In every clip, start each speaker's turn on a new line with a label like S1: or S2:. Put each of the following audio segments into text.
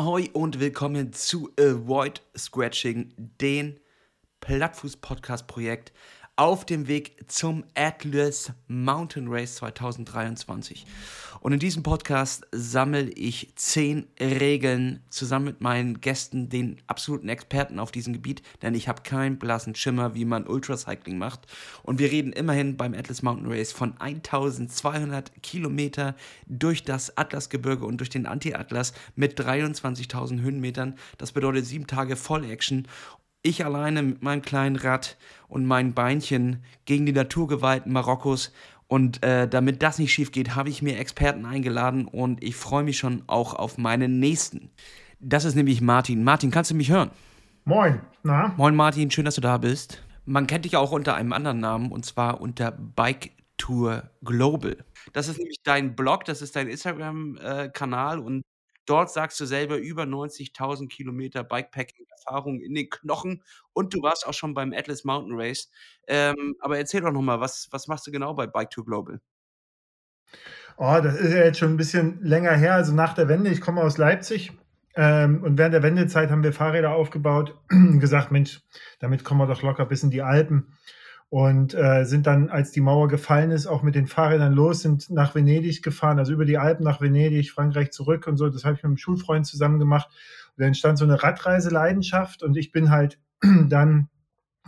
S1: Ahoi und willkommen zu Avoid Scratching, den Plattfuß-Podcast-Projekt auf dem Weg zum Atlas Mountain Race 2023. Und in diesem Podcast sammle ich zehn Regeln zusammen mit meinen Gästen, den absoluten Experten auf diesem Gebiet, denn ich habe keinen blassen Schimmer, wie man Ultracycling macht. Und wir reden immerhin beim Atlas Mountain Race von 1200 Kilometer durch das Atlasgebirge und durch den Anti-Atlas mit 23.000 Höhenmetern. Das bedeutet sieben Tage Voll-Action ich alleine mit meinem kleinen Rad und meinen Beinchen gegen die Naturgewalten Marokkos. Und äh, damit das nicht schief geht, habe ich mir Experten eingeladen und ich freue mich schon auch auf meinen nächsten. Das ist nämlich Martin. Martin, kannst du mich hören?
S2: Moin,
S1: na? Moin Martin, schön, dass du da bist. Man kennt dich auch unter einem anderen Namen und zwar unter Bike Tour Global. Das ist nämlich dein Blog, das ist dein Instagram-Kanal äh, und Dort sagst du selber über 90.000 Kilometer Bikepacking-Erfahrung in den Knochen und du warst auch schon beim Atlas Mountain Race. Ähm, aber erzähl doch nochmal, was, was machst du genau bei Bike 2 Global?
S2: Oh, das ist ja jetzt schon ein bisschen länger her, also nach der Wende. Ich komme aus Leipzig ähm, und während der Wendezeit haben wir Fahrräder aufgebaut, gesagt, Mensch, damit kommen wir doch locker bis in die Alpen und äh, sind dann, als die Mauer gefallen ist, auch mit den Fahrrädern los, sind nach Venedig gefahren, also über die Alpen nach Venedig, Frankreich zurück und so. Das habe ich mit einem Schulfreund zusammen gemacht. Und da entstand so eine Radreiseleidenschaft und ich bin halt dann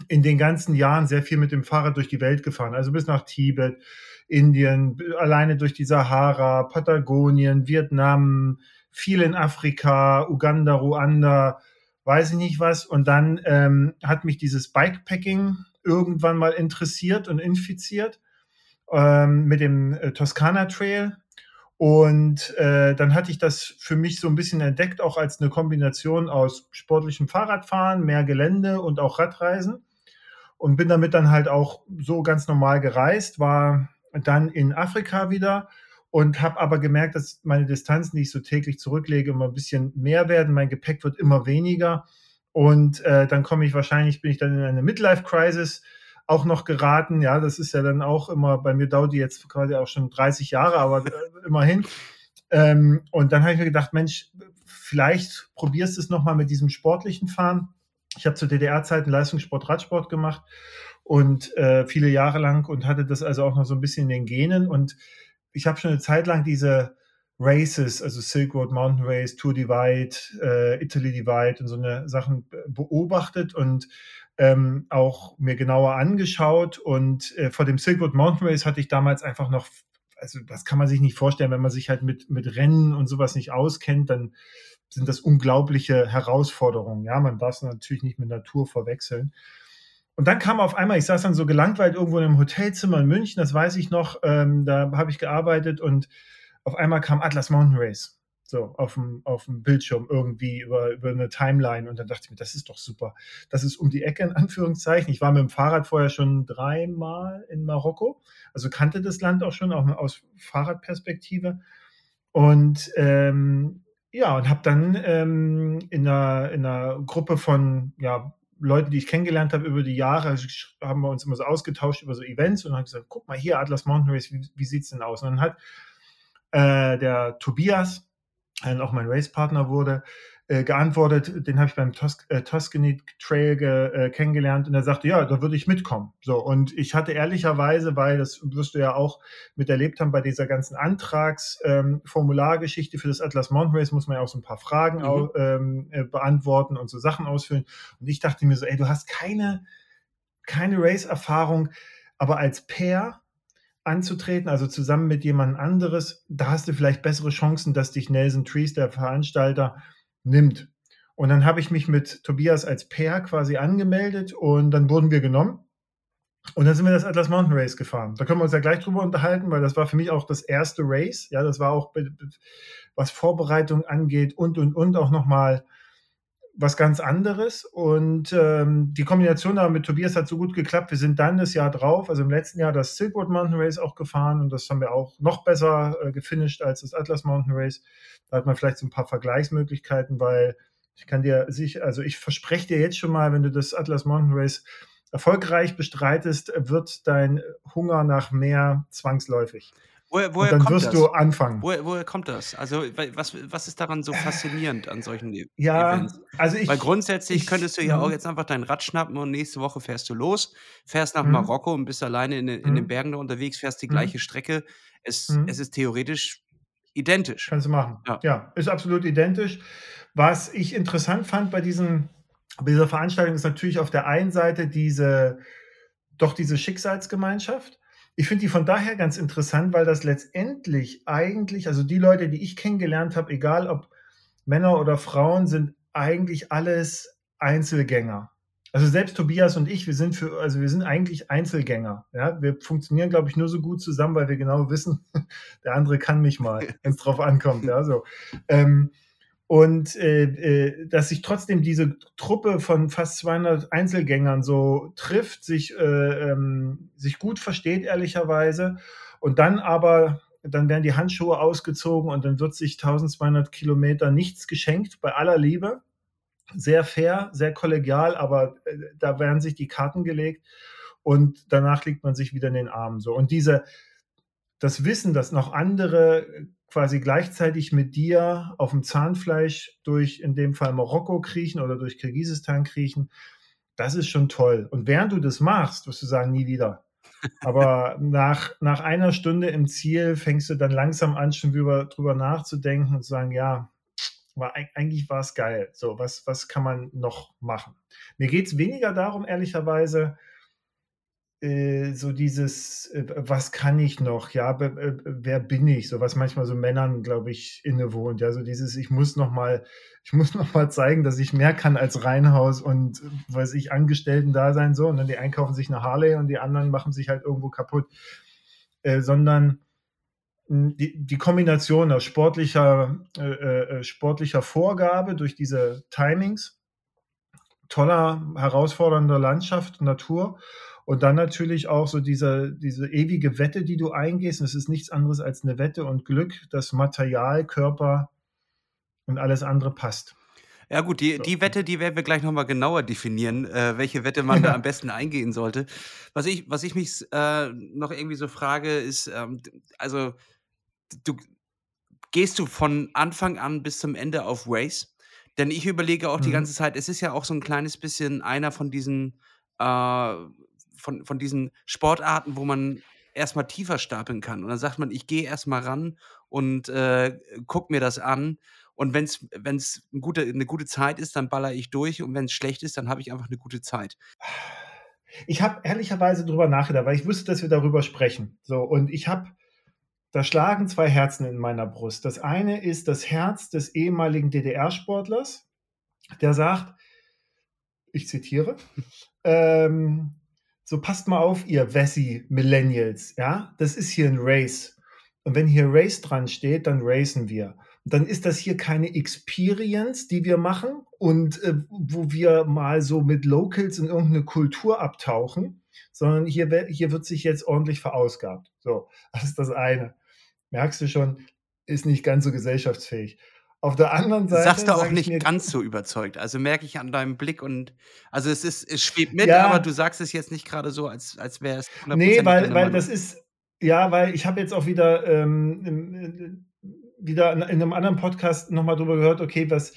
S2: in den ganzen Jahren sehr viel mit dem Fahrrad durch die Welt gefahren, also bis nach Tibet, Indien, alleine durch die Sahara, Patagonien, Vietnam, viel in Afrika, Uganda, Ruanda, weiß ich nicht was. Und dann ähm, hat mich dieses Bikepacking irgendwann mal interessiert und infiziert ähm, mit dem äh, Toskana Trail. Und äh, dann hatte ich das für mich so ein bisschen entdeckt, auch als eine Kombination aus sportlichem Fahrradfahren, mehr Gelände und auch Radreisen. Und bin damit dann halt auch so ganz normal gereist, war dann in Afrika wieder und habe aber gemerkt, dass meine Distanzen, die ich so täglich zurücklege, immer ein bisschen mehr werden. Mein Gepäck wird immer weniger und äh, dann komme ich wahrscheinlich, bin ich dann in eine Midlife-Crisis auch noch geraten. Ja, das ist ja dann auch immer, bei mir dauert die jetzt quasi auch schon 30 Jahre, aber äh, immerhin. Ähm, und dann habe ich mir gedacht, Mensch, vielleicht probierst du es nochmal mit diesem sportlichen Fahren. Ich habe zu DDR-Zeiten Leistungssport, Radsport gemacht und äh, viele Jahre lang und hatte das also auch noch so ein bisschen in den Genen. Und ich habe schon eine Zeit lang diese Races, also Silk Road Mountain Race, Tour Divide, äh, Italy Divide und so eine Sachen beobachtet und ähm, auch mir genauer angeschaut. Und äh, vor dem Silk Road Mountain Race hatte ich damals einfach noch, also das kann man sich nicht vorstellen, wenn man sich halt mit, mit Rennen und sowas nicht auskennt, dann sind das unglaubliche Herausforderungen. Ja, man darf es natürlich nicht mit Natur verwechseln. Und dann kam auf einmal, ich saß dann so gelangweilt irgendwo in einem Hotelzimmer in München, das weiß ich noch, ähm, da habe ich gearbeitet und auf einmal kam Atlas Mountain Race so auf dem, auf dem Bildschirm irgendwie über, über eine Timeline und dann dachte ich mir, das ist doch super. Das ist um die Ecke in Anführungszeichen. Ich war mit dem Fahrrad vorher schon dreimal in Marokko, also kannte das Land auch schon, auch aus Fahrradperspektive. Und ähm, ja, und habe dann ähm, in, einer, in einer Gruppe von ja, Leuten, die ich kennengelernt habe über die Jahre, haben wir uns immer so ausgetauscht über so Events und haben gesagt, guck mal hier, Atlas Mountain Race, wie, wie sieht es denn aus? Und dann hat äh, der Tobias, der auch mein Racepartner wurde, äh, geantwortet, den habe ich beim Tos äh, Tuscany Trail äh, kennengelernt und er sagte, ja, da würde ich mitkommen. So, und ich hatte ehrlicherweise, weil das wirst du ja auch miterlebt haben bei dieser ganzen Antragsformulargeschichte ähm, für das Atlas Mountain Race, muss man ja auch so ein paar Fragen mhm. auch, ähm, äh, beantworten und so Sachen ausfüllen. Und ich dachte mir so, ey, du hast keine, keine Race-Erfahrung, aber als Pair anzutreten, also zusammen mit jemand anderes, da hast du vielleicht bessere Chancen, dass dich Nelson Trees, der Veranstalter, nimmt. Und dann habe ich mich mit Tobias als Pair quasi angemeldet und dann wurden wir genommen. Und dann sind wir das Atlas Mountain Race gefahren. Da können wir uns ja gleich drüber unterhalten, weil das war für mich auch das erste Race. Ja, das war auch, was Vorbereitung angeht und, und, und auch nochmal was ganz anderes. Und ähm, die Kombination da mit Tobias hat so gut geklappt. Wir sind dann das Jahr drauf, also im letzten Jahr das Silkwood Mountain Race auch gefahren und das haben wir auch noch besser äh, gefinisht als das Atlas Mountain Race. Da hat man vielleicht so ein paar Vergleichsmöglichkeiten, weil ich kann dir sich, also ich verspreche dir jetzt schon mal, wenn du das Atlas Mountain Race erfolgreich bestreitest, wird dein Hunger nach mehr zwangsläufig.
S1: Woher, woher
S2: dann
S1: kommt
S2: wirst
S1: das?
S2: du anfangen.
S1: Woher, woher kommt das? Also, was, was ist daran so faszinierend an solchen e
S2: Ja,
S1: Events?
S2: also ich,
S1: Weil grundsätzlich
S2: ich,
S1: könntest du ja auch
S2: mhm,
S1: jetzt einfach dein Rad schnappen und nächste Woche fährst du los, fährst nach
S2: mhm,
S1: Marokko und bist alleine in, den- in den
S2: mhm,
S1: Bergen da unterwegs, fährst die gleiche Strecke. Es, es ist theoretisch identisch.
S2: Kannst du machen.
S1: Ja.
S2: Ja, ist absolut identisch. Was ich interessant fand bei diesen, bei dieser Veranstaltung ist natürlich auf der einen Seite diese, doch diese Schicksalsgemeinschaft. Ich finde die von daher ganz interessant, weil das letztendlich eigentlich, also die Leute, die ich kennengelernt habe, egal ob Männer oder Frauen, sind eigentlich alles Einzelgänger. Also selbst Tobias und ich, wir sind für, also wir sind eigentlich Einzelgänger. Ja, wir funktionieren, glaube ich, nur so gut zusammen, weil wir genau wissen, der andere kann mich mal, wenn es drauf ankommt. Ja, so. Ähm, und äh, äh, dass sich trotzdem diese Truppe von fast 200 Einzelgängern so trifft, sich, äh, ähm, sich gut versteht, ehrlicherweise. Und dann aber, dann werden die Handschuhe ausgezogen und dann wird sich 1200 Kilometer nichts geschenkt, bei aller Liebe. Sehr fair, sehr kollegial, aber äh, da werden sich die Karten gelegt und danach legt man sich wieder in den Arm. So. Und diese, das Wissen, dass noch andere quasi gleichzeitig mit dir auf dem Zahnfleisch durch in dem Fall Marokko kriechen oder durch Kirgisistan kriechen, das ist schon toll. Und während du das machst, wirst du sagen, nie wieder. Aber nach, nach einer Stunde im Ziel fängst du dann langsam an, schon drüber, drüber nachzudenken und zu sagen, ja, war, eigentlich war es geil. So, was, was kann man noch machen? Mir geht es weniger darum, ehrlicherweise, so dieses, äh, was kann ich noch? Ja, äh, wer bin ich? So was manchmal so Männern, glaube ich, innewohnt. Ja, so dieses, ich muss noch mal, ich muss noch mal zeigen, dass ich mehr kann als Reihenhaus und äh, weiß ich Angestellten da sein so. Und dann die einkaufen sich eine Harley und die anderen machen sich halt irgendwo kaputt, äh, sondern mh, die, die Kombination aus sportlicher, äh, äh, sportlicher Vorgabe durch diese Timings, toller, herausfordernder Landschaft, Natur und dann natürlich auch so diese, diese ewige Wette, die du eingehst. Und es ist nichts anderes als eine Wette und Glück, dass Material, Körper und alles andere passt.
S1: Ja gut, die,
S2: So.
S1: die Wette, die werden wir gleich nochmal genauer definieren, äh, welche Wette man da am besten eingehen sollte. Was ich, was ich mich äh, noch irgendwie so frage, ist, ähm, also du gehst du von Anfang an bis zum Ende auf Race? Denn ich überlege auch die
S2: Mhm.
S1: ganze Zeit, es ist ja auch so ein kleines bisschen einer von diesen, äh, von, von diesen Sportarten, wo man erstmal tiefer stapeln kann. Und dann sagt man, ich gehe erstmal ran und äh, guck mir das an. Und wenn es eine gute, eine gute Zeit ist, dann baller ich durch. Und wenn es schlecht ist, dann habe ich einfach eine gute Zeit.
S2: Ich habe ehrlicherweise drüber nachgedacht, weil ich wusste, dass wir darüber sprechen. So, und ich habe, da schlagen zwei Herzen in meiner Brust. Das eine ist das Herz des ehemaligen DDR-Sportlers, der sagt, ich zitiere, ähm, so passt mal auf, ihr Wessi-Millennials, ja, das ist hier ein Race. Und wenn hier Race dran steht, dann racen wir. Und dann ist das hier keine Experience, die wir machen und äh, wo wir mal so mit Locals in irgendeine Kultur abtauchen, sondern hier, hier wird sich jetzt ordentlich verausgabt. So, das ist das eine. Merkst du schon, ist nicht ganz so gesellschaftsfähig. Auf der anderen
S1: Du
S2: Seite
S1: sagst du auch
S2: sag ich
S1: nicht ganz so überzeugt. Also merke ich an deinem Blick und also es ist, es schwebt mit,
S2: Ja.
S1: aber du sagst es jetzt nicht gerade so, als, als wäre es
S2: Nee,
S1: 100%
S2: weil, weil das ist, ja, weil ich habe jetzt auch wieder, ähm, äh, wieder in, in einem anderen Podcast nochmal drüber gehört, okay, was,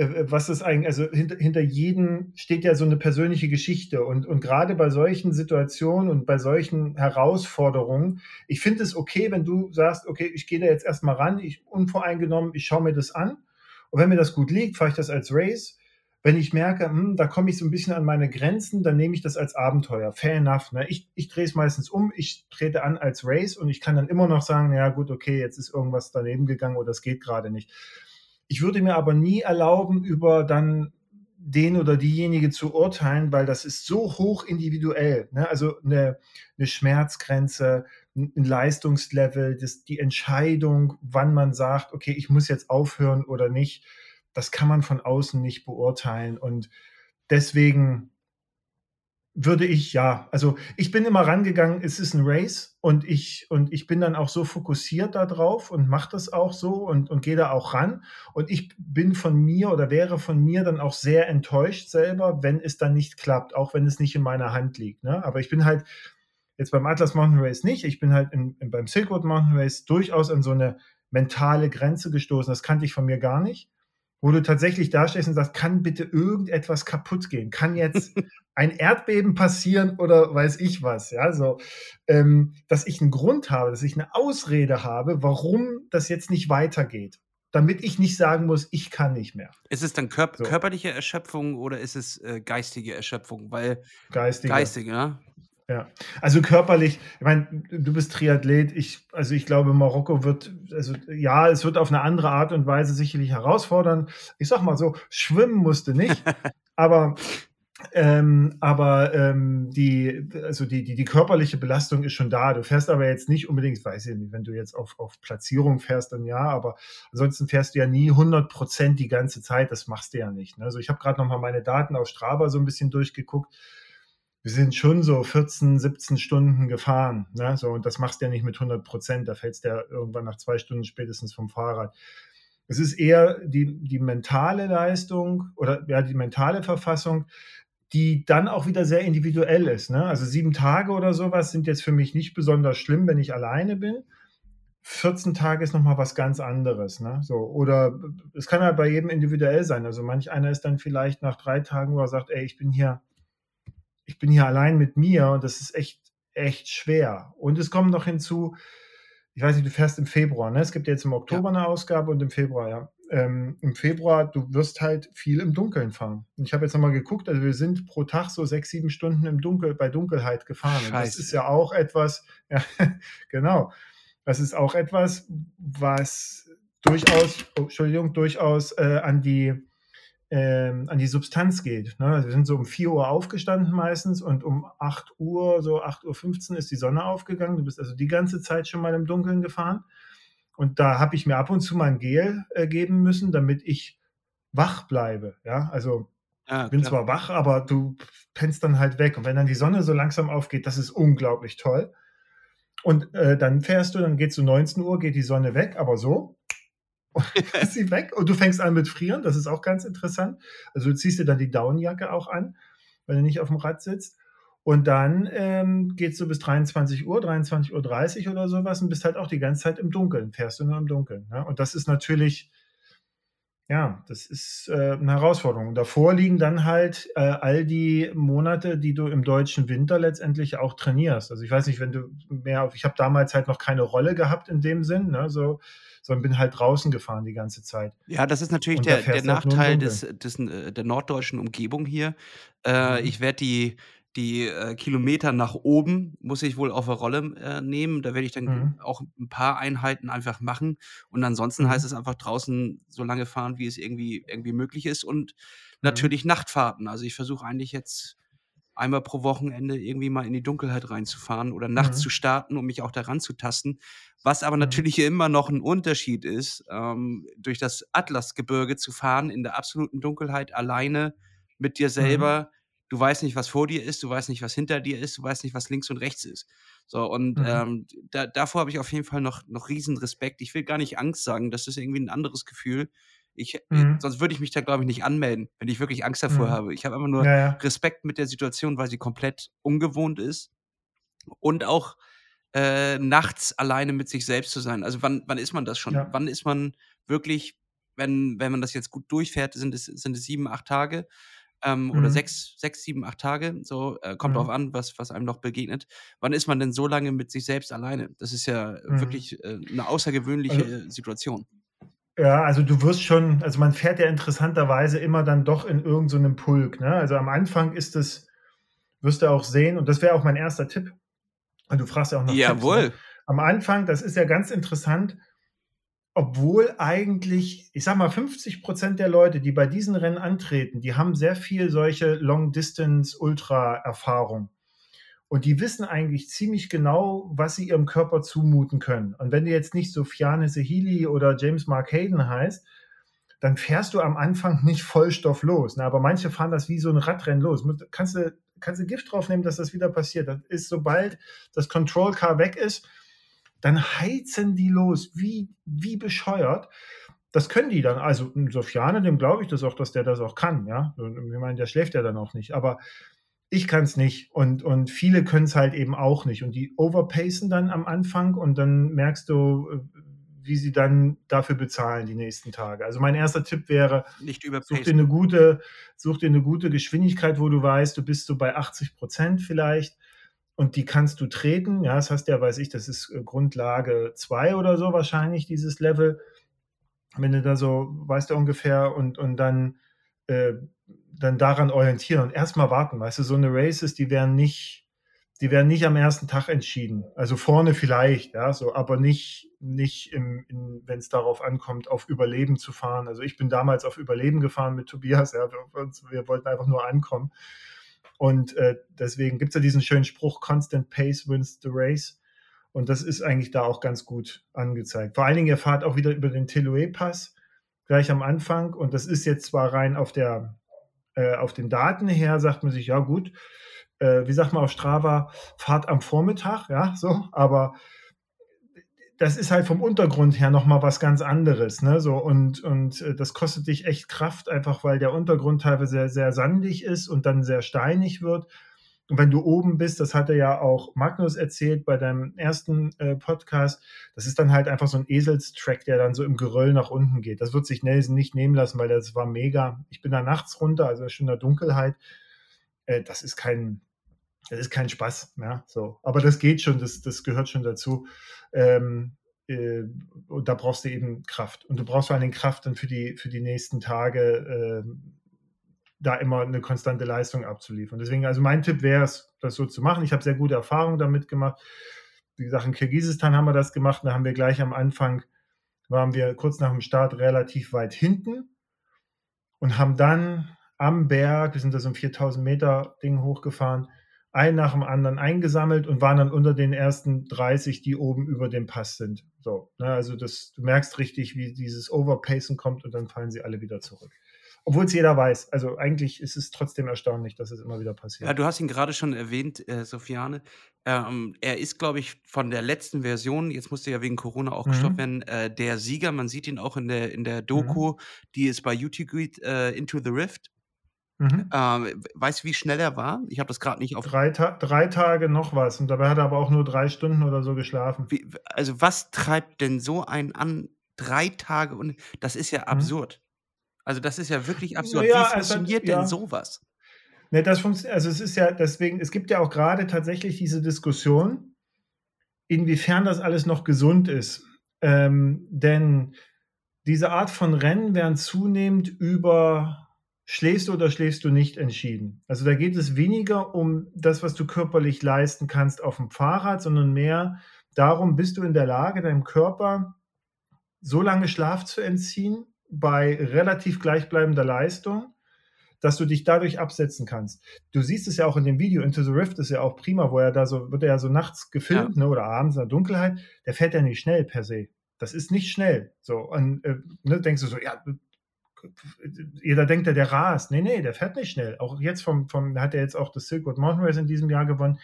S2: was ist eigentlich, also hinter, hinter jedem steht ja so eine persönliche Geschichte und, und gerade bei solchen Situationen und bei solchen Herausforderungen, ich finde es okay, wenn du sagst, okay, ich gehe da jetzt erstmal ran, ich unvoreingenommen, ich schaue mir das an und wenn mir das gut liegt, fahre ich das als Race. Wenn ich merke, hm, da komme ich so ein bisschen an meine Grenzen, dann nehme ich das als Abenteuer. Fair enough. Ne? Ich, ich drehe es meistens um, ich trete an als Race und ich kann dann immer noch sagen, ja gut, okay, jetzt ist irgendwas daneben gegangen oder es geht gerade nicht. Ich würde mir aber nie erlauben, über dann den oder diejenige zu urteilen, weil das ist so hoch individuell. Ne? Also eine, eine Schmerzgrenze, ein Leistungslevel, das, die Entscheidung, wann man sagt, okay, ich muss jetzt aufhören oder nicht, das kann man von außen nicht beurteilen. Und deswegen würde ich, ja, also ich bin immer rangegangen, es ist ein Race und ich, und ich bin dann auch so fokussiert darauf und mache das auch so und, und gehe da auch ran. Und ich bin von mir oder wäre von mir dann auch sehr enttäuscht selber, wenn es dann nicht klappt, auch wenn es nicht in meiner Hand liegt. Ne? Aber ich bin halt Jetzt beim Atlas Mountain Race nicht. Ich bin halt in, in, beim Silk Road Mountain Race durchaus an so eine mentale Grenze gestoßen. Das kannte ich von mir gar nicht. Wo du tatsächlich da stehst und sagst, kann bitte irgendetwas kaputt gehen? Kann jetzt ein Erdbeben passieren oder weiß ich was? Ja, so, ähm, dass ich einen Grund habe, dass ich eine Ausrede habe, warum das jetzt nicht weitergeht damit ich nicht sagen muss, ich kann nicht mehr.
S1: Ist es dann kör so. körperliche Erschöpfung oder ist es äh, geistige Erschöpfung? Weil
S2: geistige.
S1: Geistige, ne?
S2: Ja, also körperlich, ich meine, du bist Triathlet, ich, also ich glaube, Marokko wird, also ja, es wird auf eine andere Art und Weise sicherlich herausfordern. Ich sag mal so, schwimmen musste nicht, aber ähm, aber ähm, die, also die, die, die körperliche Belastung ist schon da. Du fährst aber jetzt nicht unbedingt, weiß ich nicht, wenn du jetzt auf, auf Platzierung fährst, dann ja, aber ansonsten fährst du ja nie 100 Prozent die ganze Zeit. Das machst du ja nicht. Ne? Also ich habe gerade nochmal meine Daten aus Strava so ein bisschen durchgeguckt. Wir sind schon so 14, 17 Stunden gefahren. Ne? So, und das machst du ja nicht mit 100 Prozent. Da fällst du ja irgendwann nach zwei Stunden spätestens vom Fahrrad. Es ist eher die, die mentale Leistung oder ja, die mentale Verfassung, die dann auch wieder sehr individuell ist. Ne? Also sieben Tage oder sowas sind jetzt für mich nicht besonders schlimm, wenn ich alleine bin. 14 Tage ist nochmal was ganz anderes. Ne? So, oder es kann halt bei jedem individuell sein. Also manch einer ist dann vielleicht nach drei Tagen, wo er sagt, ey, ich bin hier, ich bin hier allein mit mir und das ist echt, echt schwer. Und es kommt noch hinzu, ich weiß nicht, du fährst im Februar, ne? Es gibt jetzt im Oktober ja. eine Ausgabe und im Februar, ja ähm, im Februar, du wirst halt viel im Dunkeln fahren. Ich habe jetzt nochmal geguckt, also wir sind pro Tag so sechs, sieben Stunden im Dunkel, bei Dunkelheit gefahren. Und das ist ja auch etwas, ja, genau, das ist auch etwas, was durchaus, oh, Entschuldigung, durchaus äh, an die ähm, an die Substanz geht. Ne? Also wir sind so um 4 Uhr aufgestanden meistens und um 8 Uhr, so 8.15 Uhr ist die Sonne aufgegangen. Du bist also die ganze Zeit schon mal im Dunkeln gefahren. Und da habe ich mir ab und zu mal ein Gel äh, geben müssen, damit ich wach bleibe. Ja, also ah, bin zwar wach, aber du pennst dann halt weg. Und wenn dann die Sonne so langsam aufgeht, das ist unglaublich toll. Und äh, dann fährst du, dann geht zu 19 Uhr, geht die Sonne weg, aber so ist sie weg und du fängst an mit Frieren. Das ist auch ganz interessant. Also du ziehst dir dann die Downjacke auch an, wenn du nicht auf dem Rad sitzt. Und dann ähm, geht es so bis 23 Uhr, 23.30 Uhr oder sowas und bist halt auch die ganze Zeit im Dunkeln, fährst du nur im Dunkeln. Ne? Und das ist natürlich, ja, das ist äh, eine Herausforderung. Und davor liegen dann halt äh, all die Monate, die du im deutschen Winter letztendlich auch trainierst. Also ich weiß nicht, wenn du mehr, ich habe damals halt noch keine Rolle gehabt in dem Sinn, ne? so, sondern bin halt draußen gefahren die ganze Zeit.
S1: Ja, das ist natürlich der, der halt Nachteil des, des, äh, der norddeutschen Umgebung hier. Äh, mhm. Ich werde die die äh, Kilometer nach oben muss ich wohl auf der Rolle äh, nehmen. Da werde ich dann mhm. auch ein paar Einheiten einfach machen. Und ansonsten mhm. heißt es einfach draußen so lange fahren, wie es irgendwie, irgendwie möglich ist. Und mhm. natürlich Nachtfahrten. Also ich versuche eigentlich jetzt einmal pro Wochenende irgendwie mal in die Dunkelheit reinzufahren oder nachts mhm. zu starten, um mich auch daran zu tasten. Was aber mhm. natürlich immer noch ein Unterschied ist, ähm, durch das Atlasgebirge zu fahren in der absoluten Dunkelheit alleine mit dir selber du weißt nicht, was vor dir ist, du weißt nicht, was hinter dir ist, du weißt nicht, was links und rechts ist. So, und mhm. ähm, da, davor habe ich auf jeden Fall noch, noch riesen Respekt. Ich will gar nicht Angst sagen, das ist irgendwie ein anderes Gefühl. Ich, mhm. Sonst würde ich mich da, glaube ich, nicht anmelden, wenn ich wirklich Angst davor mhm. habe. Ich habe einfach nur ja, ja. Respekt mit der Situation, weil sie komplett ungewohnt ist. Und auch äh, nachts alleine mit sich selbst zu sein. Also wann, wann ist man das schon? Ja. Wann ist man wirklich, wenn, wenn man das jetzt gut durchfährt, sind es, sind es sieben, acht Tage ähm, mhm. oder sechs, sechs, sieben, acht Tage. So äh, kommt mhm. drauf an, was, was einem noch begegnet. Wann ist man denn so lange mit sich selbst alleine? Das ist ja mhm. wirklich äh, eine außergewöhnliche also, Situation.
S2: Ja, also du wirst schon, also man fährt ja interessanterweise immer dann doch in irgendeinem so Pulk. Ne? Also am Anfang ist es, wirst du auch sehen, und das wäre auch mein erster Tipp. Und du fragst ja auch noch.
S1: Jawohl.
S2: Tipps, ne? Am Anfang, das ist ja ganz interessant, obwohl eigentlich, ich sag mal, 50 Prozent der Leute, die bei diesen Rennen antreten, die haben sehr viel solche Long-Distance-Ultra-Erfahrung. Und die wissen eigentlich ziemlich genau, was sie ihrem Körper zumuten können. Und wenn du jetzt nicht Sofiane Sehili oder James Mark Hayden heißt, dann fährst du am Anfang nicht Vollstoff los. Ne? Aber manche fahren das wie so ein Radrennen los. Kannst du, kannst du Gift drauf nehmen, dass das wieder passiert. Das ist, sobald das Control Car weg ist, dann heizen die los, wie, wie bescheuert. Das können die dann. Also Sofiane, dem glaube ich das auch, dass der das auch kann. Ja, ich meine, der schläft ja dann auch nicht. Aber ich kann es nicht und, und viele können es halt eben auch nicht. Und die overpacen dann am Anfang und dann merkst du, äh, wie sie dann dafür bezahlen die nächsten Tage. Also mein erster Tipp wäre,
S1: Nicht
S2: such dir eine gute, such dir eine gute Geschwindigkeit, wo du weißt, du bist so bei 80 Prozent vielleicht und die kannst du treten. Ja, das heißt ja, weiß ich, das ist äh, Grundlage 2 oder so wahrscheinlich, dieses Level. Wenn du da so, weißt du ungefähr, und, und dann, äh, dann daran orientieren und erstmal warten. Weißt du, so eine Races, die werden nicht, die werden nicht am ersten Tag entschieden. Also vorne vielleicht, ja, so, aber nicht, nicht wenn es darauf ankommt, auf Überleben zu fahren. Also ich bin damals auf Überleben gefahren mit Tobias, ja, wir, wir wollten einfach nur ankommen. Und äh, deswegen gibt es ja diesen schönen Spruch, Constant Pace wins the race. Und das ist eigentlich da auch ganz gut angezeigt. Vor allen Dingen, ihr fahrt auch wieder über den Teloe-Pass gleich am Anfang. Und das ist jetzt zwar rein auf, der, äh, auf den Daten her, sagt man sich, ja gut, äh, wie sagt man auf Strava, Fahrt am Vormittag, ja, so, aber das ist halt vom Untergrund her nochmal was ganz anderes, ne, so, und, und äh, das kostet dich echt Kraft, einfach weil der Untergrund teilweise sehr, sehr sandig ist und dann sehr steinig wird. Und wenn du oben bist, das hatte ja auch Magnus erzählt bei deinem ersten äh, Podcast, das ist dann halt einfach so ein Eselstrack, der dann so im Geröll nach unten geht. Das wird sich Nelson nicht nehmen lassen, weil das war mega. Ich bin da nachts runter, also schon in der Dunkelheit. Äh, das ist kein, das ist kein Spaß, ja, so. Aber das geht schon, das, das gehört schon dazu. Ähm, äh, und da brauchst du eben Kraft. Und du brauchst vor allem Kraft dann für die, für die nächsten Tage, äh, da immer eine konstante Leistung abzuliefern. Deswegen, also mein Tipp wäre es, das so zu machen. Ich habe sehr gute Erfahrungen damit gemacht. Wie gesagt, in Kirgisistan haben wir das gemacht. Da haben wir gleich am Anfang, waren wir kurz nach dem Start relativ weit hinten und haben dann am Berg, wir sind da so ein 4000 Meter Ding hochgefahren, ein nach dem anderen eingesammelt und waren dann unter den ersten 30, die oben über dem Pass sind. So, ne, also das, du merkst richtig, wie dieses Overpacen kommt und dann fallen sie alle wieder zurück. Obwohl es jeder weiß. Also eigentlich ist es trotzdem erstaunlich, dass es immer wieder passiert.
S1: Ja, du hast ihn gerade schon erwähnt, äh, Sofiane. Ähm, er ist, glaube ich, von der letzten Version, jetzt musste ja wegen Corona auch gestoppt
S2: Mhm.
S1: werden, äh, der Sieger. Man sieht ihn auch in der, in der Doku, die ist bei YouTube geht, äh, Into the Rift.
S2: Mhm.
S1: Ähm, weißt du, wie schnell er war? Ich habe das gerade nicht auf.
S2: Drei, Ta drei Tage noch was. Und dabei hat er aber auch nur drei Stunden oder so geschlafen.
S1: Wie, also, was treibt denn so einen an? Drei Tage und das ist ja
S2: Mhm.
S1: absurd. Also, das ist ja wirklich absurd.
S2: Naja,
S1: Wie funktioniert
S2: ja.
S1: denn sowas?
S2: Ne, das funktioniert, also es ist ja deswegen, es gibt ja auch gerade tatsächlich diese Diskussion, inwiefern das alles noch gesund ist. Ähm, denn diese Art von Rennen werden zunehmend über schläfst du oder schläfst du nicht entschieden. Also da geht es weniger um das, was du körperlich leisten kannst auf dem Fahrrad, sondern mehr darum, bist du in der Lage, deinem Körper so lange Schlaf zu entziehen bei relativ gleichbleibender Leistung, dass du dich dadurch absetzen kannst. Du siehst es ja auch in dem Video, Into the Rift ist ja auch prima, wo er da so, wird er ja so nachts gefilmt, ne, oder abends in der Dunkelheit, der fährt ja nicht schnell per se. Das ist nicht schnell. So, und äh, ne, denkst du so, ja, jeder denkt ja, der rast. Nee, nee, der fährt nicht schnell. Auch jetzt vom, vom hat er jetzt auch das Silk Road Mountain Race in diesem Jahr gewonnen.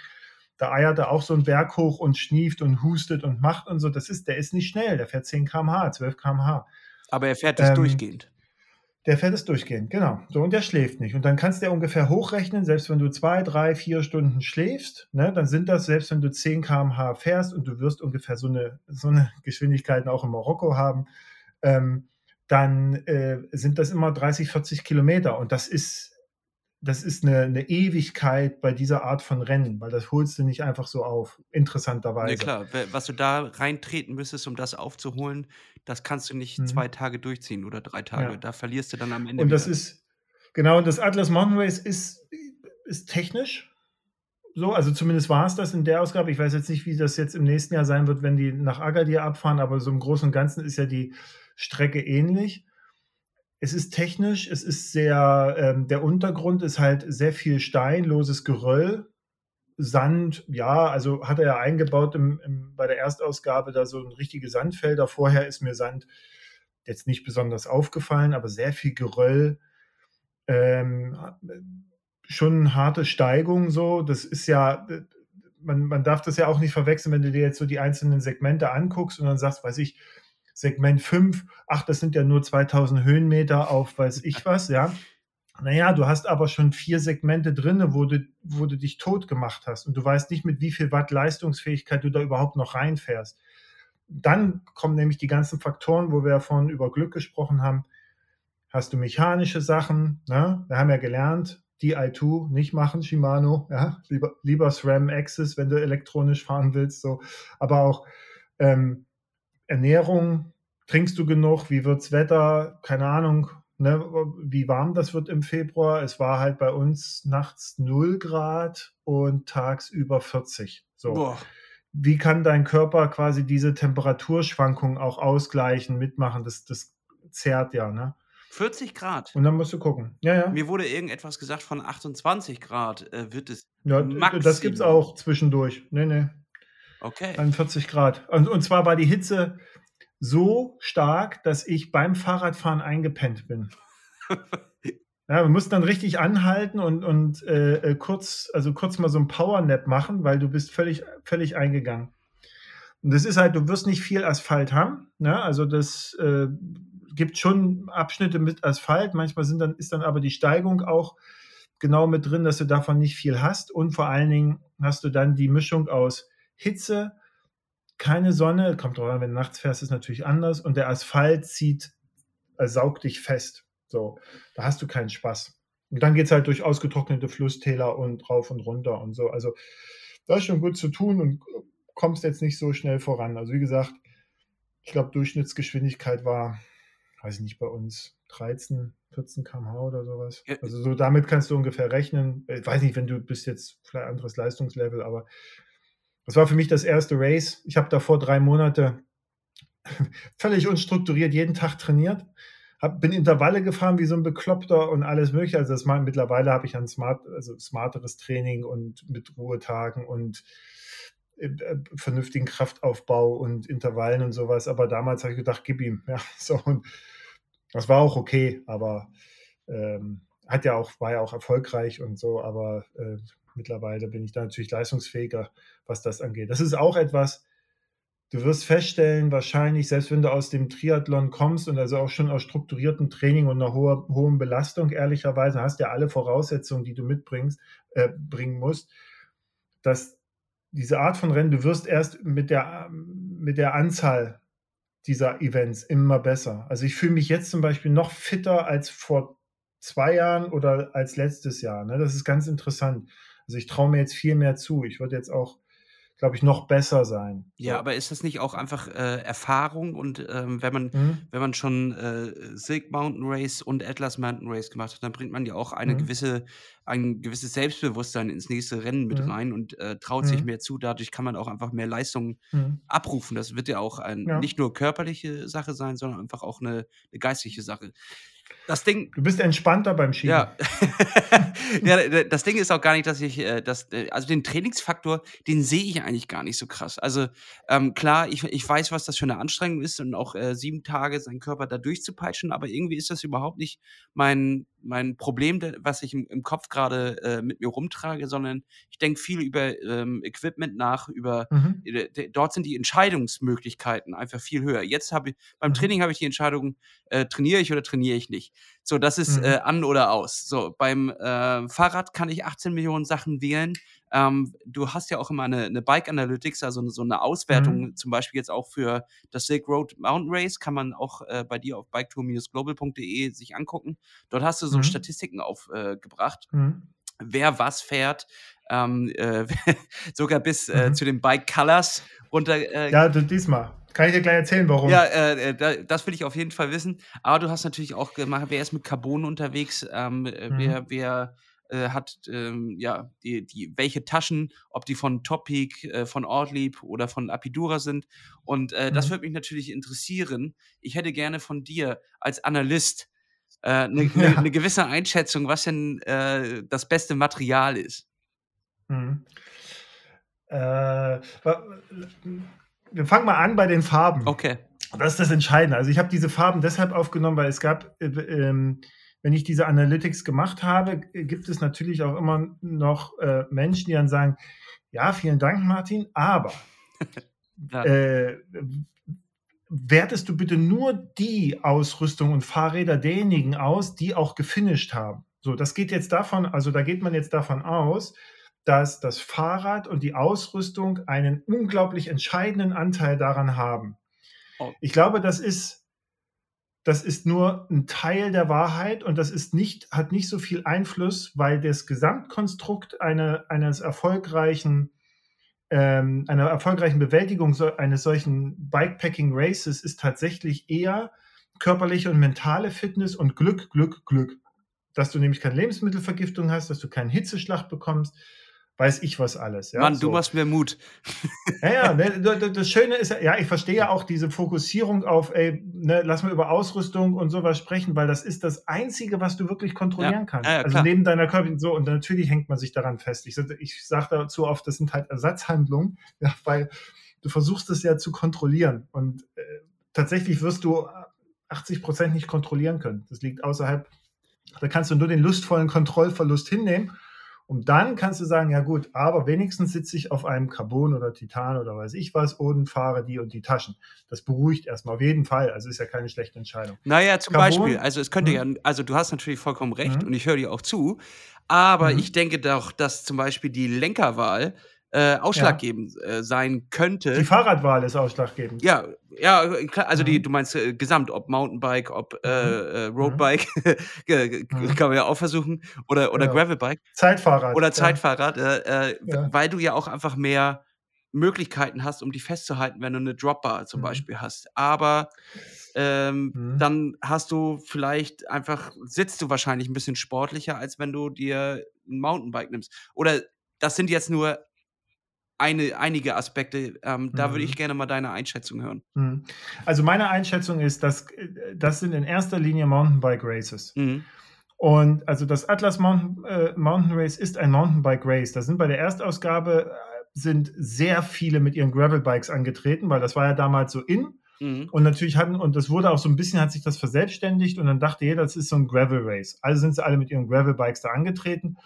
S2: Da eiert er auch so einen Berg hoch und schnieft und hustet und macht und so. Das ist, der ist nicht schnell. Der fährt 10 km/h, 12 km/h.
S1: Aber er fährt es
S2: Ähm,
S1: durchgehend.
S2: Der fährt es durchgehend, genau. So, und der schläft nicht. Und dann kannst du ja ungefähr hochrechnen, selbst wenn du zwei, drei, vier Stunden schläfst, ne, dann sind das, selbst wenn du 10 km/h fährst und du wirst ungefähr so eine, so eine Geschwindigkeit auch in Marokko haben, ähm, dann äh, sind das immer 30, 40 Kilometer. Und das ist, das ist eine, eine Ewigkeit bei dieser Art von Rennen, weil das holst du nicht einfach so auf, interessanterweise.
S1: Ne, klar, was du da reintreten müsstest, um das aufzuholen, das kannst du nicht
S2: Mhm.
S1: zwei Tage durchziehen oder drei Tage.
S2: Ja.
S1: Da verlierst du dann am Ende
S2: Und das
S1: wieder.
S2: ist, genau, und das Atlas Mountain Race ist, ist technisch so, also zumindest war es das in der Ausgabe. Ich weiß jetzt nicht, wie das jetzt im nächsten Jahr sein wird, wenn die nach Agadir abfahren, aber so im Großen und Ganzen ist ja die Strecke ähnlich. Es ist technisch, es ist sehr, ähm, der Untergrund ist halt sehr viel Stein, loses Geröll, Sand, ja, also hat er ja eingebaut im, im, bei der Erstausgabe da so ein richtige Sandfelder. Vorher ist mir Sand jetzt nicht besonders aufgefallen, aber sehr viel Geröll. Ähm, schon harte Steigung so. Das ist ja, man, man darf das ja auch nicht verwechseln, wenn du dir jetzt so die einzelnen Segmente anguckst und dann sagst, weiß ich, Segment 5, ach, das sind ja nur 2000 Höhenmeter auf weiß ich was, ja. naja, du hast aber schon vier Segmente drin, wo du, wo du dich tot gemacht hast und du weißt nicht, mit wie viel Watt Leistungsfähigkeit du da überhaupt noch reinfährst. Dann kommen nämlich die ganzen Faktoren, wo wir ja vorhin über Glück gesprochen haben. Hast du mechanische Sachen? Ne? Wir haben ja gelernt, DI2 nicht machen, Shimano, ja? lieber, lieber SRAM Access, wenn du elektronisch fahren willst. So. Aber auch ähm, Ernährung, trinkst du genug, wie wird's Wetter, keine Ahnung, ne, wie warm das wird im Februar. Es war halt bei uns nachts 0 Grad und tagsüber 40. So. Boah. Wie kann dein Körper quasi diese Temperaturschwankungen auch ausgleichen, mitmachen? Das, das zerrt ja, ne?
S1: 40 Grad.
S2: Und dann musst du gucken. Ja, ja.
S1: Mir wurde irgendetwas gesagt von 28 Grad äh, wird es.
S2: Ja, Maximum. das gibt es auch zwischendurch. Nee, nee.
S1: Okay.
S2: 41 Grad. Und, und zwar war die Hitze so stark, dass ich beim Fahrradfahren eingepennt bin. Ja, wir mussten dann richtig anhalten und, und äh, kurz, also kurz mal so ein Powernap machen, weil du bist völlig, völlig eingegangen. Und das ist halt, du wirst nicht viel Asphalt haben. Ne? Also das äh, gibt schon Abschnitte mit Asphalt. Manchmal sind dann, ist dann aber die Steigung auch genau mit drin, dass du davon nicht viel hast. Und vor allen Dingen hast du dann die Mischung aus Hitze, keine Sonne, kommt drauf an, wenn du nachts fährst, ist natürlich anders und der Asphalt zieht, äh, saugt dich fest. So, da hast du keinen Spaß. Und dann geht es halt durch ausgetrocknete Flusstäler und rauf und runter und so. Also da ist schon gut zu tun und kommst jetzt nicht so schnell voran. Also wie gesagt, ich glaube, Durchschnittsgeschwindigkeit war, weiß ich nicht, bei uns 13, 14 km/h oder sowas. Also so damit kannst du ungefähr rechnen. Ich weiß nicht, wenn du bist jetzt vielleicht anderes Leistungslevel, aber das war für mich das erste Race. Ich habe davor drei Monate völlig unstrukturiert jeden Tag trainiert. Hab, bin Intervalle gefahren wie so ein Bekloppter und alles mögliche. Also das mittlerweile habe ich ein smart, also smarteres Training und mit Ruhetagen und äh, äh, vernünftigen Kraftaufbau und Intervallen und sowas. Aber damals habe ich gedacht, gib ihm. Ja, so und das war auch okay, aber ähm, hat ja auch, war ja auch erfolgreich und so, aber äh, mittlerweile bin ich da natürlich leistungsfähiger, was das angeht. Das ist auch etwas, du wirst feststellen, wahrscheinlich, selbst wenn du aus dem Triathlon kommst und also auch schon aus strukturiertem Training und einer hohen, hohen Belastung, ehrlicherweise, hast ja alle Voraussetzungen, die du mitbringst, äh, bringen musst, dass diese Art von Rennen, du wirst erst mit der, mit der Anzahl dieser Events immer besser. Also ich fühle mich jetzt zum Beispiel noch fitter als vor zwei Jahren oder als letztes Jahr. Ne? Das ist ganz interessant. Also ich traue mir jetzt viel mehr zu. Ich würde jetzt auch, glaube ich, noch besser sein.
S1: Ja, so. aber ist das nicht auch einfach äh, Erfahrung und ähm, wenn man, mhm. wenn man schon äh, Silk Mountain Race und Atlas Mountain Race gemacht hat, dann bringt man ja auch eine mhm. gewisse, ein gewisses Selbstbewusstsein ins nächste Rennen mit mhm. rein und äh, traut sich mhm. mehr zu. Dadurch kann man auch einfach mehr Leistung mhm. abrufen. Das wird ja auch ein, ja. nicht nur körperliche Sache sein, sondern einfach auch eine, eine geistliche Sache. Das Ding.
S2: Du bist entspannter beim Schieben.
S1: Ja. ja. das Ding ist auch gar nicht, dass ich, äh, das, äh, also den Trainingsfaktor, den sehe ich eigentlich gar nicht so krass. Also ähm, klar, ich, ich weiß, was das für eine Anstrengung ist und auch äh, sieben Tage seinen Körper da durchzupeitschen, aber irgendwie ist das überhaupt nicht mein, mein Problem, was ich im, im Kopf gerade äh, mit mir rumtrage, sondern ich denke viel über ähm, Equipment nach, über mhm. Äh, dort sind die Entscheidungsmöglichkeiten einfach viel höher. Jetzt habe ich, beim mhm. Training habe ich die Entscheidung, äh, trainiere ich oder trainiere ich nicht. So, das ist mhm. äh, an oder aus. So, beim äh, Fahrrad kann ich 18 Millionen Sachen wählen. Ähm, du hast ja auch immer eine, eine Bike Analytics, also so eine Auswertung, mhm. zum Beispiel jetzt auch für das Silk Road Mountain Race, kann man auch äh, bei dir auf biketour-global.de sich angucken. Dort hast du so mhm. Statistiken aufgebracht, äh, mhm. wer was fährt, ähm, äh, sogar bis äh, mhm. zu den Bike Colors runter.
S2: Ja, diesmal. Kann ich dir gleich erzählen, warum?
S1: Ja, äh, äh das will ich auf jeden Fall wissen. Aber du hast natürlich auch gemacht, wer ist mit Carbon unterwegs, ähm, äh, mhm. wer, wer äh, hat ähm, ja die, die, welche Taschen, ob die von Topic, äh, von Ortlieb oder von Apidura sind. Und äh, mhm. das würde mich natürlich interessieren. Ich hätte gerne von dir als Analyst eine äh, ja. ne gewisse Einschätzung, was denn das beste Material ist. Mhm.
S2: Äh, wir fangen mal an bei den Farben.
S1: Okay.
S2: Das ist das Entscheidende. Also ich habe diese Farben deshalb aufgenommen, weil es gab, äh, ähm, wenn ich diese Analytics gemacht habe, gibt es natürlich auch immer noch äh, Menschen, die dann sagen, ja, vielen Dank, Martin, aber ja. äh, wertest du bitte nur die Ausrüstung und Fahrräder derjenigen aus, die auch gefinisht haben. So, das geht jetzt davon, also da geht man jetzt davon aus, dass das Fahrrad und die Ausrüstung einen unglaublich entscheidenden Anteil daran haben. Oh. Ich glaube, das ist, das ist nur ein Teil der Wahrheit und das ist nicht, hat nicht so viel Einfluss, weil das Gesamtkonstrukt eine, eines erfolgreichen, ähm, einer erfolgreichen Bewältigung so, eines solchen Bikepacking Races ist tatsächlich eher körperliche und mentale Fitness und Glück, Glück, Glück. Dass du nämlich keine Lebensmittelvergiftung hast, dass du keinen Hitzeschlag bekommst, weiß ich was alles.
S1: Ja? Mann, so. du machst mir Mut.
S2: Ja, ja, ne, das Schöne ist, ja, ich verstehe ja auch diese Fokussierung auf, ey, ne, lass mal über Ausrüstung und sowas sprechen, weil das ist das Einzige, was du wirklich kontrollieren ja, kannst. Ja, also neben deiner Körper, so, und natürlich hängt man sich daran fest. Ich, ich sage dazu oft, das sind halt Ersatzhandlungen, ja, weil du versuchst es ja zu kontrollieren und äh, tatsächlich wirst du 80 Prozent nicht kontrollieren können. Das liegt außerhalb, da kannst du nur den lustvollen Kontrollverlust hinnehmen und dann kannst du sagen, ja gut, aber wenigstens sitze ich auf einem Carbon oder Titan oder weiß ich was und fahre die und die Taschen. Das beruhigt erstmal auf jeden Fall. Also ist ja keine schlechte Entscheidung.
S1: Naja, zum Carbon, Beispiel, also es könnte mhm. ja, also du hast natürlich vollkommen recht mhm. und ich höre dir auch zu, aber mhm. ich denke doch, dass zum Beispiel die Lenkerwahl äh, ausschlaggebend ja. äh, sein könnte.
S2: Die Fahrradwahl ist ausschlaggebend.
S1: Ja, ja, also mhm. die, du meinst äh, gesamt, ob Mountainbike, ob äh, mhm. äh, Roadbike, mhm. kann man ja auch versuchen, oder, oder ja. Gravelbike.
S2: Zeitfahrrad.
S1: Oder Zeitfahrrad, äh, ja. weil du ja auch einfach mehr Möglichkeiten hast, um die festzuhalten, wenn du eine Dropbar zum mhm. Beispiel hast. Aber ähm, mhm. dann hast du vielleicht einfach, sitzt du wahrscheinlich ein bisschen sportlicher, als wenn du dir ein Mountainbike nimmst. Oder das sind jetzt nur eine, einige Aspekte. Ähm, da würde ich mhm. gerne mal deine Einschätzung hören.
S2: Mhm. Also meine Einschätzung ist, dass äh, das sind in erster Linie Mountainbike Races. Mhm. Und also das Atlas Mountain, äh, Mountain Race ist ein Mountainbike Race. Da sind bei der Erstausgabe äh, sind sehr viele mit ihren Gravelbikes angetreten, weil das war ja damals so in. Mhm. Und natürlich hatten, und das wurde auch so ein bisschen, hat sich das verselbstständigt und dann dachte jeder, das ist so ein Gravel Race. Also sind sie alle mit ihren Gravelbikes da angetreten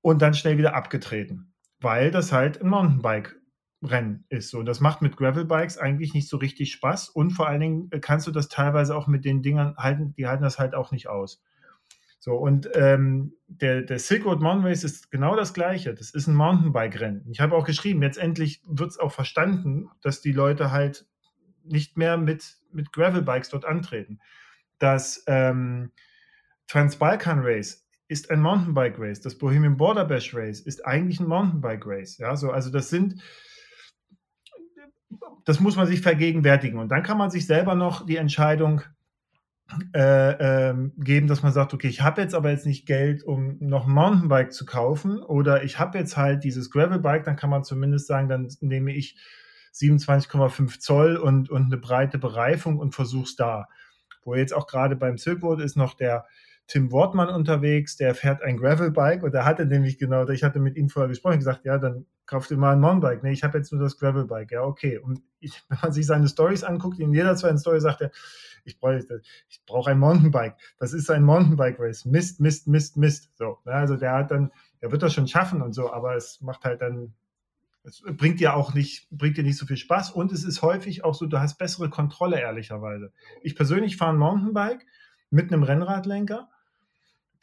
S2: und dann schnell wieder abgetreten weil das halt ein Mountainbike-Rennen ist. So, das macht mit Gravelbikes eigentlich nicht so richtig Spaß und vor allen Dingen äh, kannst du das teilweise auch mit den Dingern halten, die halten das halt auch nicht aus. So, und ähm, der, der Silk Road Mountain Race ist genau das Gleiche. Das ist ein Mountainbike-Rennen. Ich habe auch geschrieben, jetzt endlich wird es auch verstanden, dass die Leute halt nicht mehr mit, mit Gravelbikes dort antreten. Das ähm, Transbalkan Race ist ein Mountainbike Race. Das Bohemian Border Bash Race ist eigentlich ein Mountainbike Race. Ja, so, also das sind, das muss man sich vergegenwärtigen. Und dann kann man sich selber noch die Entscheidung äh, äh, geben, dass man sagt, okay, ich habe jetzt aber jetzt nicht Geld, um noch ein Mountainbike zu kaufen oder ich habe jetzt halt dieses Gravelbike, dann kann man zumindest sagen, dann nehme ich 27,5 Zoll und, und eine breite Bereifung und versuche es da. Wo jetzt auch gerade beim Silkwood ist noch der, Tim Wortmann unterwegs, der fährt ein Gravelbike und er hatte nämlich genau, ich hatte mit ihm vorher gesprochen, gesagt, ja, dann kauf dir mal ein Mountainbike. Nee, ich habe jetzt nur das Gravelbike. Ja, okay. Und ich, wenn man sich seine Stories anguckt, in jeder zweiten Story sagt er, ich brauche ich brauch ein Mountainbike. Das ist ein Mountainbike-Race. Mist, Mist, Mist, Mist. So, ne? also der hat dann, der wird das schon schaffen und so, aber es macht halt dann, es bringt dir auch nicht, bringt dir nicht so viel Spaß und es ist häufig auch so, du hast bessere Kontrolle, ehrlicherweise. Ich persönlich fahre ein Mountainbike mit einem Rennradlenker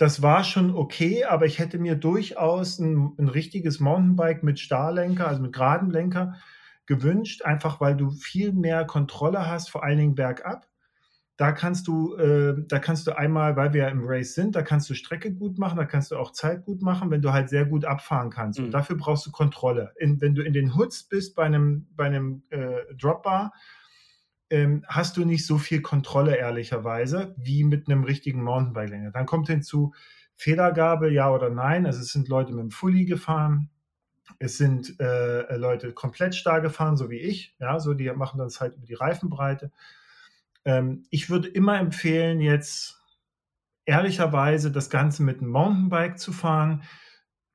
S2: das war schon okay, aber ich hätte mir durchaus ein, ein richtiges Mountainbike mit Starlenker, also mit geradem Lenker, gewünscht, einfach weil du viel mehr Kontrolle hast, vor allen Dingen bergab. Da kannst du, äh, da kannst du einmal, weil wir ja im Race sind, da kannst du Strecke gut machen, da kannst du auch Zeit gut machen, wenn du halt sehr gut abfahren kannst. Mhm. Und dafür brauchst du Kontrolle. In, wenn du in den Hoods bist bei einem, bei einem äh, Dropbar, ähm, hast du nicht so viel Kontrolle, ehrlicherweise, wie mit einem richtigen Mountainbike-Lenker. Dann kommt hinzu Fehlergabe, ja oder nein. Also es sind Leute mit dem Fully gefahren, es sind äh, Leute komplett starr gefahren, so wie ich. Ja, so die machen das halt über die Reifenbreite. Ähm, ich würde immer empfehlen, jetzt ehrlicherweise das Ganze mit einem Mountainbike zu fahren,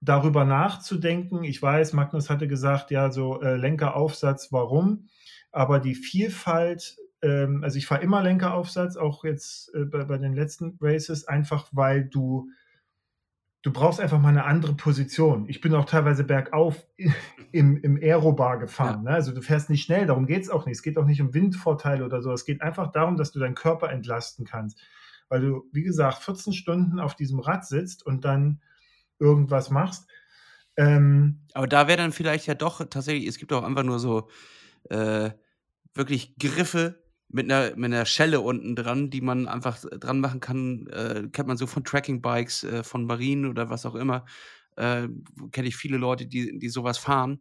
S2: darüber nachzudenken. Ich weiß, Magnus hatte gesagt, ja, so äh, Lenkeraufsatz, warum? Aber die Vielfalt, ähm, also ich fahre immer Lenkeraufsatz, auch jetzt äh, bei, bei, den letzten Races, einfach weil du, du brauchst einfach mal eine andere Position. Ich bin auch teilweise bergauf im, im Aerobar gefahren. Ja. Ne? Also du fährst nicht schnell, darum geht es auch nicht. Es geht auch nicht um Windvorteile oder so. Es geht einfach darum, dass du deinen Körper entlasten kannst. weil du, wie gesagt, 14 Stunden auf diesem Rad sitzt und dann irgendwas machst. Ähm,
S1: Aber da wäre dann vielleicht ja doch tatsächlich, es gibt auch einfach nur so äh, wirklich Griffe mit einer, mit einer Schelle unten dran, die man einfach dran machen kann. Äh, kennt man so von Tracking-Bikes, äh, von Marinen oder was auch immer. Äh, Kenne ich viele Leute, die, die sowas fahren.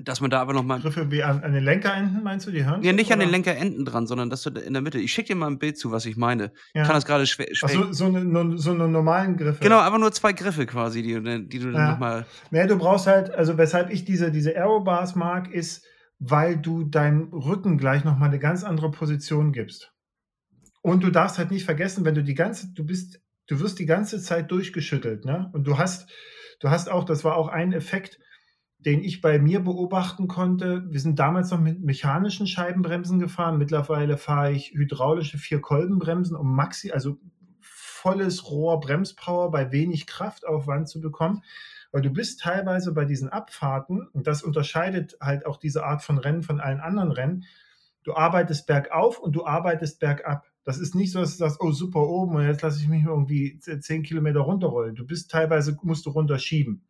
S1: Dass man da aber nochmal.
S2: Griffe wie an, an den Lenkerenden, meinst du, die hören?
S1: Ja, nicht an den Lenkerenden dran, sondern dass du in der Mitte. Ich schicke dir mal ein Bild zu, was ich meine.
S2: Ja.
S1: Kann das gerade schwer.
S2: Ach, so, so, eine, so eine normalen Griffe.
S1: Genau, aber nur zwei Griffe quasi, die, du- die du dann
S2: Ja.
S1: nochmal.
S2: Nee, du brauchst halt, also weshalb ich diese, diese Aerobars mag, ist, weil du deinem Rücken gleich nochmal eine ganz andere Position gibst. Und du darfst halt nicht vergessen, wenn du die ganze, du bist, du wirst die ganze Zeit durchgeschüttelt, ne? Und du hast, du hast auch, das war auch ein Effekt, den ich bei mir beobachten konnte. Wir sind damals noch mit mechanischen Scheibenbremsen gefahren. Mittlerweile fahre ich hydraulische Vierkolbenbremsen, um maxi, also volles Rohr Bremspower bei wenig Kraftaufwand zu bekommen. Weil du bist teilweise bei diesen Abfahrten, und das unterscheidet halt auch diese Art von Rennen von allen anderen Rennen, du arbeitest bergauf und du arbeitest bergab. Das ist nicht so, dass du sagst, oh super oben und jetzt lasse ich mich irgendwie 10 Kilometer runterrollen. Du bist teilweise, musst du runterschieben.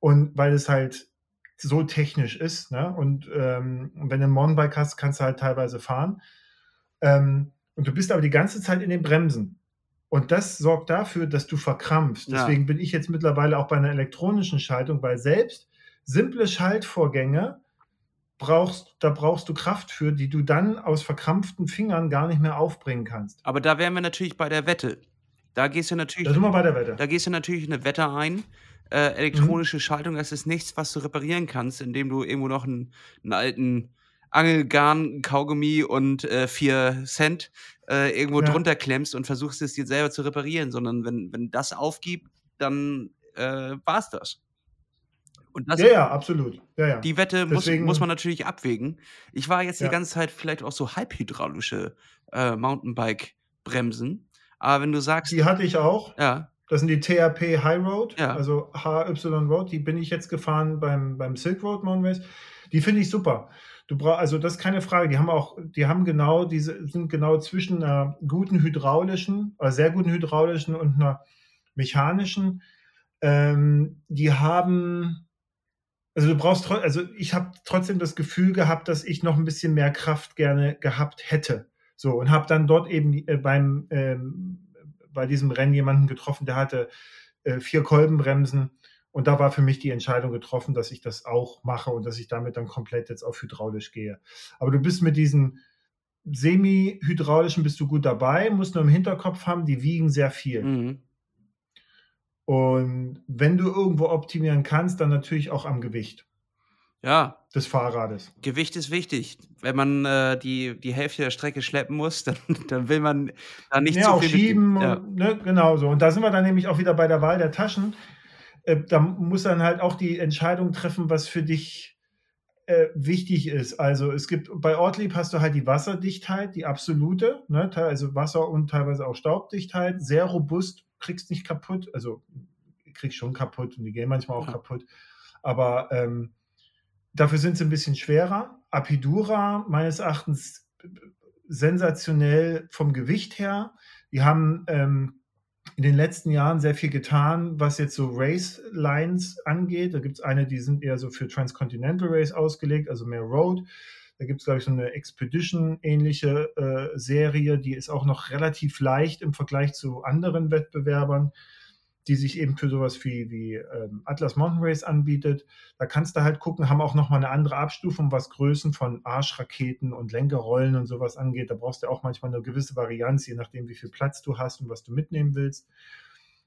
S2: Und weil es halt so technisch ist, ne? und ähm, wenn du ein Mountainbike hast, kannst du halt teilweise fahren. Ähm, und du bist aber die ganze Zeit in den Bremsen. Und das sorgt dafür, dass du verkrampfst.
S1: Ja.
S2: Deswegen bin ich jetzt mittlerweile auch bei einer elektronischen Schaltung, weil selbst simple Schaltvorgänge brauchst, da brauchst du Kraft für, die du dann aus verkrampften Fingern gar nicht mehr aufbringen kannst.
S1: Aber da wären wir natürlich bei der Wette. Da gehst du natürlich.
S2: Da sind wir bei der Wette.
S1: Da gehst du natürlich eine Wette ein. Äh,
S2: Mhm.
S1: elektronische Schaltung, das ist nichts, was du reparieren kannst, indem du irgendwo noch einen, einen alten Angelgarn, Kaugummi und äh, 4 Cent äh, irgendwo
S2: Ja.
S1: drunter klemmst und versuchst es dir selber zu reparieren, sondern wenn, wenn das aufgibt, dann äh, war es das. Und das,
S2: Ja, ja, absolut. Ja, ja.
S1: die Wette muss,
S2: Deswegen-
S1: muss man natürlich abwägen. Ich war jetzt die ganze Zeit vielleicht auch so halbhydraulische äh, Mountainbike-Bremsen. Aber wenn du sagst,
S2: Die hatte ich auch.
S1: ja,
S2: Das sind die THP High Road,
S1: Ja.
S2: also HY Road. Die bin ich jetzt gefahren beim, beim Silk Road Mountain Race. Die finde ich super. Du brauchst, also das ist keine Frage. Die haben auch, die haben genau diese, sind genau zwischen einer guten hydraulischen, oder sehr guten hydraulischen und einer mechanischen. Ähm, die haben, also du brauchst, also ich habe trotzdem das Gefühl gehabt, dass ich noch ein bisschen mehr Kraft gerne gehabt hätte. So und habe dann dort eben äh, beim ähm, bei diesem Rennen jemanden getroffen, der hatte äh, vier Kolbenbremsen und da war für mich die Entscheidung getroffen, dass ich das auch mache und dass ich damit dann komplett jetzt auf hydraulisch gehe. Aber du bist mit diesen semi-hydraulischen bist du gut dabei, musst nur im Hinterkopf haben, die wiegen sehr viel.
S1: mhm.
S2: Und wenn du irgendwo optimieren kannst, dann natürlich auch am Gewicht
S1: ja,
S2: des Fahrrades.
S1: Gewicht ist wichtig. Wenn man äh, die, die Hälfte der Strecke schleppen muss, dann, dann will man da nicht
S2: ja,
S1: zu viel
S2: schieben,
S1: Ja.
S2: und, ne, genau so. Und da sind wir dann nämlich auch wieder bei der Wahl der Taschen. Äh, da muss dann halt auch die Entscheidung treffen, was für dich äh, wichtig ist. Also es gibt bei Ortlieb hast du halt die Wasserdichtheit, die absolute, ne, also Wasser und teilweise auch Staubdichtheit, sehr robust, kriegst nicht kaputt, also kriegst schon kaputt und die gehen manchmal auch
S1: Ja.
S2: kaputt. Aber ähm, dafür sind sie ein bisschen schwerer. Apidura meines Erachtens sensationell vom Gewicht her. Die haben ähm, in den letzten Jahren sehr viel getan, was jetzt so Race Lines angeht. Da gibt es eine, die sind eher so für Transcontinental Race ausgelegt, also mehr Road. Da gibt es, glaube ich, so eine Expedition-ähnliche äh, Serie, die ist auch noch relativ leicht im Vergleich zu anderen Wettbewerbern, die sich eben für sowas wie, wie ähm, Atlas Mountain Race anbietet. Da kannst du halt gucken, haben auch nochmal eine andere Abstufung, was Größen von Arschraketen und Lenkerrollen und sowas angeht. Da brauchst du auch manchmal eine gewisse Varianz, je nachdem, wie viel Platz du hast und was du mitnehmen willst.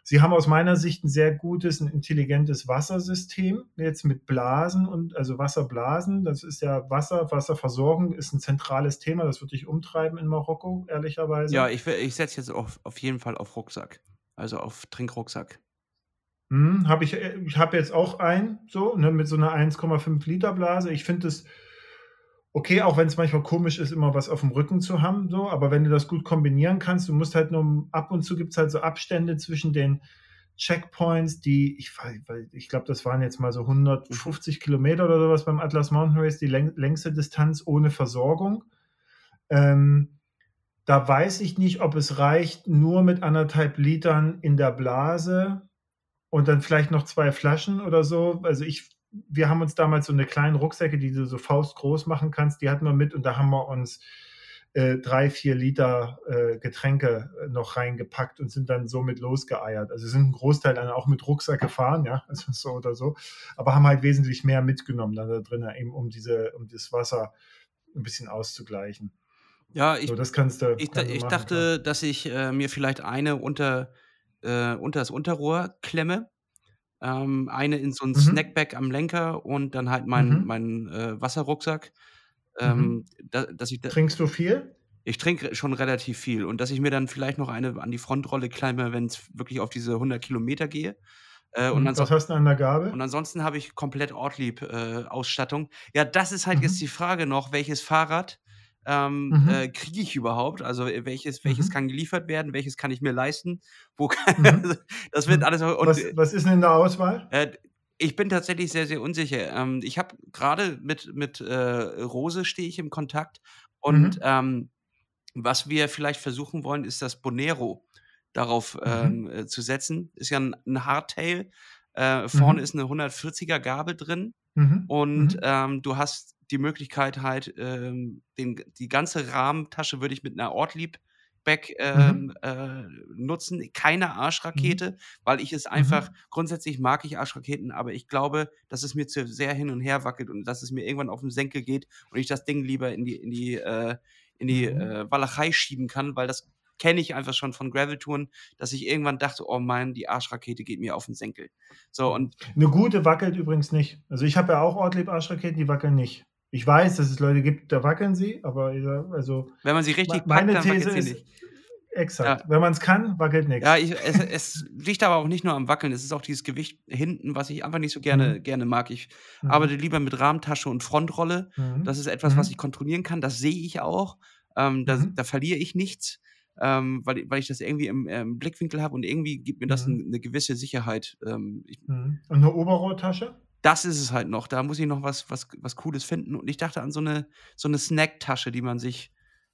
S2: Sie haben aus meiner Sicht ein sehr gutes, ein intelligentes Wassersystem, jetzt mit Blasen und also Wasserblasen. Das ist ja Wasser, Wasserversorgung ist ein zentrales Thema. Das wird dich umtreiben in Marokko, ehrlicherweise.
S1: Ja, ich, ich setze jetzt auf, auf jeden Fall auf Rucksack. Also auf Trinkrucksack.
S2: Hm, hab ich äh, ich habe jetzt auch einen, so, ne, mit so einer 1,5 Liter Blase. Ich finde es okay, auch wenn es manchmal komisch ist, immer was auf dem Rücken zu haben, so, aber wenn du das gut kombinieren kannst, du musst halt nur ab und zu gibt es halt so Abstände zwischen den Checkpoints, die, ich, ich glaube, das waren jetzt mal so 150 Kilometer oder sowas beim Atlas Mountain Race, die läng längste Distanz ohne Versorgung. Ähm, da weiß ich nicht, ob es reicht, nur mit anderthalb Litern in der Blase und dann vielleicht noch zwei Flaschen oder so. Also ich, wir haben uns damals so eine kleine Rucksäcke, die du so faustgroß machen kannst, die hatten wir mit und da haben wir uns äh, drei, vier Liter äh, Getränke äh, noch reingepackt und sind dann somit losgeeiert. Also sind ein Großteil dann auch mit Rucksack gefahren, ja, also so oder so, aber haben halt wesentlich mehr mitgenommen dann da drin, eben um diese, um das Wasser ein bisschen auszugleichen.
S1: Ja, ich,
S2: So, das kannst du,
S1: ich,
S2: kannst du
S1: ich
S2: machen,
S1: dachte, dass ich äh, mir vielleicht eine unter, äh, unter das Unterrohr klemme, ähm, eine in so ein
S2: Mhm.
S1: Snackbag am Lenker und dann halt meinen
S2: Mhm.
S1: mein, äh, Wasserrucksack,
S2: Mhm.
S1: ähm, da, dass ich da,
S2: Trinkst du viel?
S1: ich trinke schon relativ viel und dass ich mir dann vielleicht noch eine an die Frontrolle klemme, wenn es wirklich auf diese 100 Kilometer gehe. Äh, und,
S2: Mhm. Was hast du an der Gabel?
S1: und ansonsten habe ich komplett Ortlieb-Ausstattung. ja, das ist halt jetzt
S2: Mhm.
S1: die Frage noch, welches Fahrrad ähm,
S2: Mhm.
S1: äh, kriege ich überhaupt? Also welches, welches
S2: Mhm.
S1: kann geliefert werden, welches kann ich mir leisten? Wo kann,
S2: Mhm.
S1: das wird
S2: Mhm.
S1: alles. Und
S2: Was, was ist denn in der Auswahl?
S1: äh, ich bin tatsächlich sehr, sehr unsicher. Ähm, ich habe gerade mit, mit äh, Rose stehe ich im Kontakt und
S2: Mhm.
S1: ähm, was wir vielleicht versuchen wollen, ist das Bonero darauf ähm, äh, zu setzen. Ist ja ein, ein Hardtail. Äh, vorne ist eine 140er Gabel drin und ähm, du hast die Möglichkeit halt, ähm, den, die ganze Rahmentasche würde ich mit einer Ortlieb-Bag
S2: Mhm.
S1: ähm, äh, nutzen. Keine
S2: Mhm.
S1: Arschrakete, weil ich es einfach,
S2: Mhm.
S1: grundsätzlich mag ich Arschraketen, aber ich glaube, dass es mir zu sehr hin und her wackelt und dass es mir irgendwann auf den Senkel geht und ich das Ding lieber in die, in die, äh, in die
S2: Mhm.
S1: äh, Walachei schieben kann, weil das kenne ich einfach schon von Graveltouren, dass ich irgendwann dachte, oh Mann, die Arschrakete geht mir auf den Senkel. So, und
S2: Eine gute wackelt übrigens nicht. Also ich habe ja auch Ortlieb-Arschraketen, die wackeln nicht. Ich weiß, dass es Leute gibt, da wackeln sie, aber ja, also
S1: wenn man sie richtig packt,
S2: meine
S1: dann
S2: These
S1: wackelt sie
S2: ist
S1: nicht.
S2: exakt.
S1: Ja.
S2: Wenn man es kann, wackelt nichts.
S1: Ja, ich, es, es liegt aber auch nicht nur am Wackeln, es ist auch dieses Gewicht hinten, was ich einfach nicht so gerne,
S2: Mhm.
S1: gerne mag. Ich
S2: Mhm.
S1: arbeite lieber mit Rahmentasche und Frontrolle.
S2: Mhm.
S1: Das ist etwas, was
S2: Mhm.
S1: ich kontrollieren kann. Das sehe ich auch. Ähm, da,
S2: Mhm.
S1: da verliere ich nichts, ähm, weil, ich- weil ich das irgendwie im, ähm, Blickwinkel habe und irgendwie gibt mir das
S2: Mhm.
S1: ein, eine gewisse Sicherheit. Ähm, ich,
S2: Mhm. Und eine Oberrohrtasche?
S1: Das ist es halt noch. Da muss ich noch was, was, was Cooles finden. Und ich dachte an so eine, so eine Snacktasche, die man sich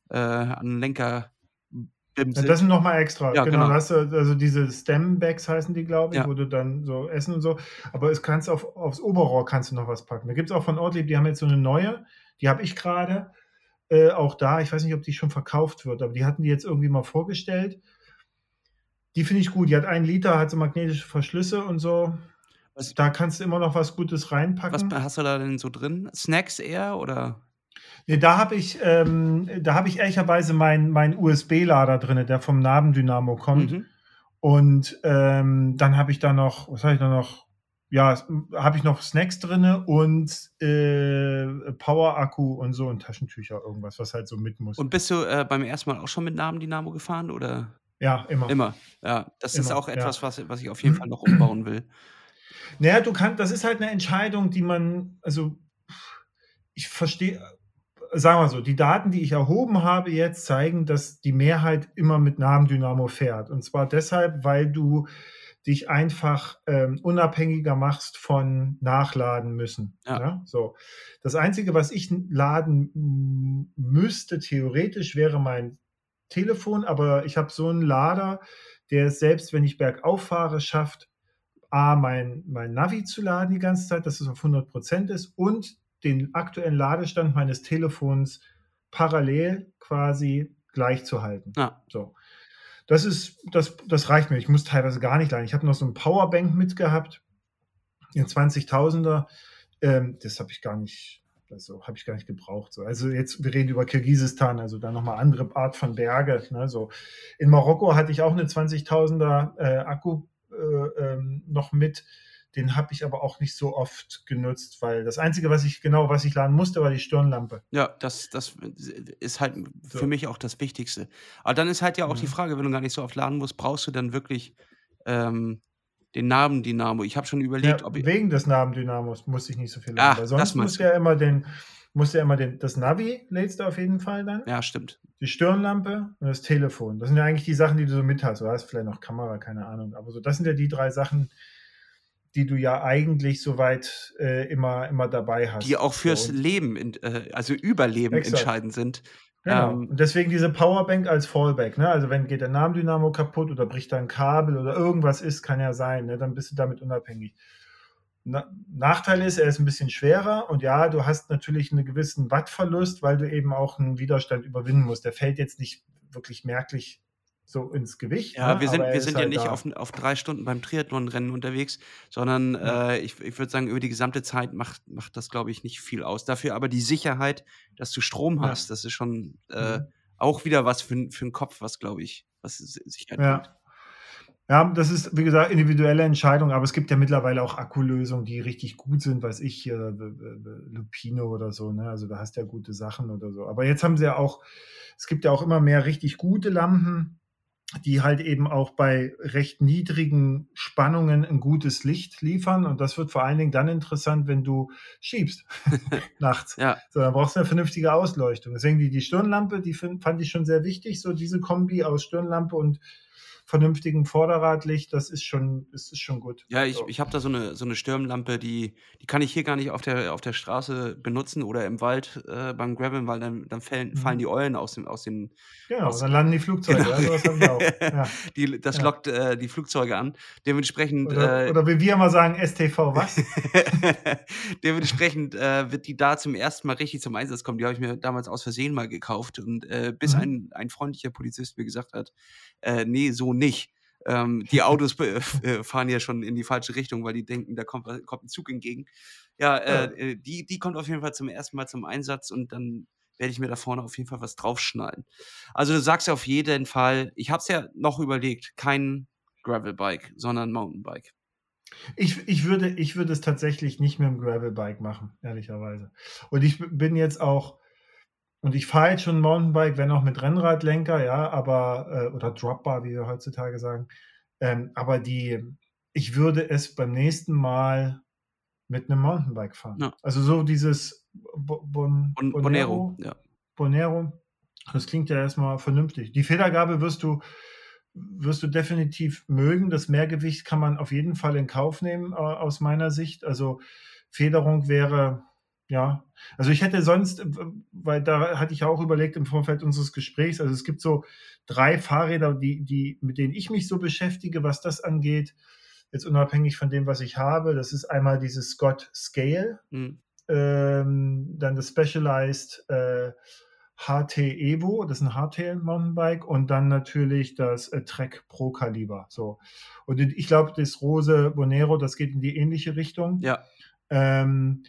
S1: äh, an den Lenker
S2: Ja,
S1: bimselt.
S2: das sind nochmal extra.
S1: Ja,
S2: genau,
S1: genau.
S2: du, also diese Stem-Bags heißen die, glaube ich,
S1: Ja.
S2: wo du dann so essen und so. Aber es kannst auf, aufs Oberrohr kannst du noch was packen. Da gibt es auch von Ortlieb, die haben jetzt so eine neue, die habe ich gerade äh, auch da. Ich weiß nicht, ob die schon verkauft wird, aber die hatten die jetzt irgendwie mal vorgestellt. Die finde ich gut. Die hat einen Liter, hat so magnetische Verschlüsse und so.
S1: Was,
S2: Da kannst du immer noch was Gutes
S1: was
S2: reinpacken.
S1: hast du da denn so drin? Snacks eher oder?
S2: Nee, da habe ich, ähm, da habe ich ehrlicherweise meinen mein USB-Lader drin, der vom Nabendynamo kommt.
S1: Mhm.
S2: Und ähm, dann habe ich da noch, was habe ich da noch? Ja, habe ich noch Snacks drin und äh, Power-Akku und so und Taschentücher, irgendwas, was halt so mit muss.
S1: Und bist du äh, beim ersten Mal auch schon mit Namen Dynamo gefahren oder?
S2: ja, immer.
S1: Immer. Ja, das ist
S2: Immer,
S1: auch
S2: ja.
S1: etwas, was, was ich auf jeden Fall noch umbauen will.
S2: Naja, du kannst, das ist halt eine Entscheidung, die man, also ich verstehe, sagen wir so, die Daten, die ich erhoben habe jetzt, zeigen, dass die Mehrheit immer mit Nabendynamo fährt. Und zwar deshalb, weil du dich einfach ähm, unabhängiger machst von Nachladen müssen.
S1: Ja.
S2: Ja. So. Das Einzige, was ich laden müsste, theoretisch, wäre mein Telefon, aber ich habe so einen Lader, der es selbst, wenn ich bergauf fahre, schafft, A, mein, mein Navi zu laden die ganze Zeit, dass es auf 100% ist und den aktuellen Ladestand meines Telefons parallel quasi gleich zu halten.
S1: Ja.
S2: So. Das ist, das, das reicht mir. Ich muss teilweise gar nicht laden. Ich habe noch so ein Powerbank mitgehabt, in 20.000er. Ähm, das habe ich gar nicht, also habe ich gar nicht gebraucht. So. Also jetzt, wir reden über Kirgisistan, also da nochmal andere Art von Berge. Ne? So. In Marokko hatte ich auch eine 20.000er äh, Akku ähm, noch mit. Den habe ich aber auch nicht so oft genutzt, weil das Einzige, was ich genau, was ich laden musste, war die Stirnlampe.
S1: Ja, das, das ist halt für
S2: So.
S1: mich auch das Wichtigste. Aber dann ist halt ja auch die
S2: Mhm.
S1: Frage, wenn du gar nicht so oft laden musst, brauchst du dann wirklich ähm, den Namen Dynamo? Ich habe schon überlegt,
S2: Ja,
S1: ob ich.
S2: wegen des Nabendynamos musste ich nicht so viel laden. Weil
S1: das
S2: sonst du ja immer den, musst du ja immer den, das Navi lädst du auf jeden Fall dann,
S1: Ja, stimmt.
S2: die Stirnlampe und das Telefon. Das sind ja eigentlich die Sachen, die du so mit hast. Du hast vielleicht noch Kamera, keine Ahnung. Aber so, das sind ja die drei Sachen, die du ja eigentlich soweit äh, immer, immer dabei hast.
S1: Die auch fürs
S2: So.
S1: Leben, in, äh, also Überleben
S2: Exakt.
S1: entscheidend sind.
S2: Genau. Ähm, und deswegen diese Powerbank als Fallback. Ne? Also wenn geht der Nahmdynamo kaputt oder bricht da ein Kabel oder irgendwas ist, kann ja sein, ne? dann bist du damit unabhängig. Na, Nachteil ist, er ist ein bisschen schwerer und ja, du hast natürlich einen gewissen Wattverlust, weil du eben auch einen Widerstand überwinden musst. Der fällt jetzt nicht wirklich merklich so ins Gewicht.
S1: Ja, ne? wir sind, wir sind halt ja nicht auf, auf drei Stunden beim Triathlonrennen unterwegs, sondern ja. äh, ich, ich würde sagen, über die gesamte Zeit macht, macht das, glaube ich, nicht viel aus. Dafür aber die Sicherheit, dass du Strom hast, ja. das ist schon äh, mhm. auch wieder was für, für den Kopf, was, glaube ich, was Sicherheit
S2: ja. Bringt. Ja, das ist, wie gesagt, individuelle Entscheidung, aber es gibt ja mittlerweile auch Akkulösungen, die richtig gut sind, weiß ich hier, Lupino oder so, ne? Also da hast du ja gute Sachen oder so. Aber jetzt haben sie ja auch, es gibt ja auch immer mehr richtig gute Lampen, die halt eben auch bei recht niedrigen Spannungen ein gutes Licht liefern. Und das wird vor allen Dingen dann interessant, wenn du schiebst nachts. Ja. So, dann brauchst du eine vernünftige Ausleuchtung. Deswegen die, die Stirnlampe, die find, fand ich schon sehr wichtig, so diese Kombi aus Stirnlampe und vernünftigen Vorderradlicht, das ist schon, das ist schon gut.
S1: Ja, ich, so. ich habe da so eine, so eine Stirnlampe, die, die kann ich hier gar nicht auf der, auf der Straße benutzen oder im Wald äh, beim Graveln, weil dann, dann fallen, mhm. fallen die Eulen aus, dem, aus den.
S2: Genau, aus, dann landen die Flugzeuge. Genau. Auch.
S1: Ja. Die, das ja. lockt äh, die Flugzeuge an. Dementsprechend.
S2: Oder, äh, oder wie wir immer sagen, STV was?
S1: Dementsprechend äh, wird die da zum ersten Mal richtig zum Einsatz kommen. Die habe ich mir damals aus Versehen mal gekauft. Und äh, bis mhm. ein, ein freundlicher Polizist mir gesagt hat, äh, nee, so nicht. Ähm, die Autos äh, fahren ja schon in die falsche Richtung, weil die denken, da kommt, kommt ein Zug entgegen. Ja, äh, äh, die, die kommt auf jeden Fall zum ersten Mal zum Einsatz und dann werde ich mir da vorne auf jeden Fall was draufschneiden. Also du sagst ja auf jeden Fall, ich habe es ja noch überlegt, kein Gravelbike, sondern Mountainbike.
S2: Ich, ich, würde, ich würde es tatsächlich nicht mit dem Gravelbike machen, ehrlicherweise. Und ich bin jetzt auch, und ich fahre jetzt schon Mountainbike, wenn auch mit Rennradlenker, ja, aber, äh, oder Dropbar, wie wir heutzutage sagen. Ähm, aber die, ich würde es beim nächsten Mal mit einem Mountainbike fahren. Ja. Also so dieses bon, bon, Bonero. Bonero, ja. Bonero. Das klingt ja erstmal vernünftig. Die Federgabe wirst du, wirst du definitiv mögen. Das Mehrgewicht kann man auf jeden Fall in Kauf nehmen, äh, aus meiner Sicht. Also Federung wäre ja, also ich hätte sonst, äh, weil da hatte ich auch überlegt im Vorfeld unseres Gesprächs, also es gibt so drei Fahrräder, die, die, mit denen ich mich so beschäftige, was das angeht, jetzt unabhängig von dem, was ich habe. Das ist einmal dieses Scott Scale, mhm. ähm, dann das Specialized äh, HT Evo, das ist ein Hardtail Mountainbike und dann natürlich das äh, Trek Pro Kaliber. So. Und ich glaube, das Rose Bonero, das geht in die ähnliche Richtung.
S1: Ja.
S2: Ähm,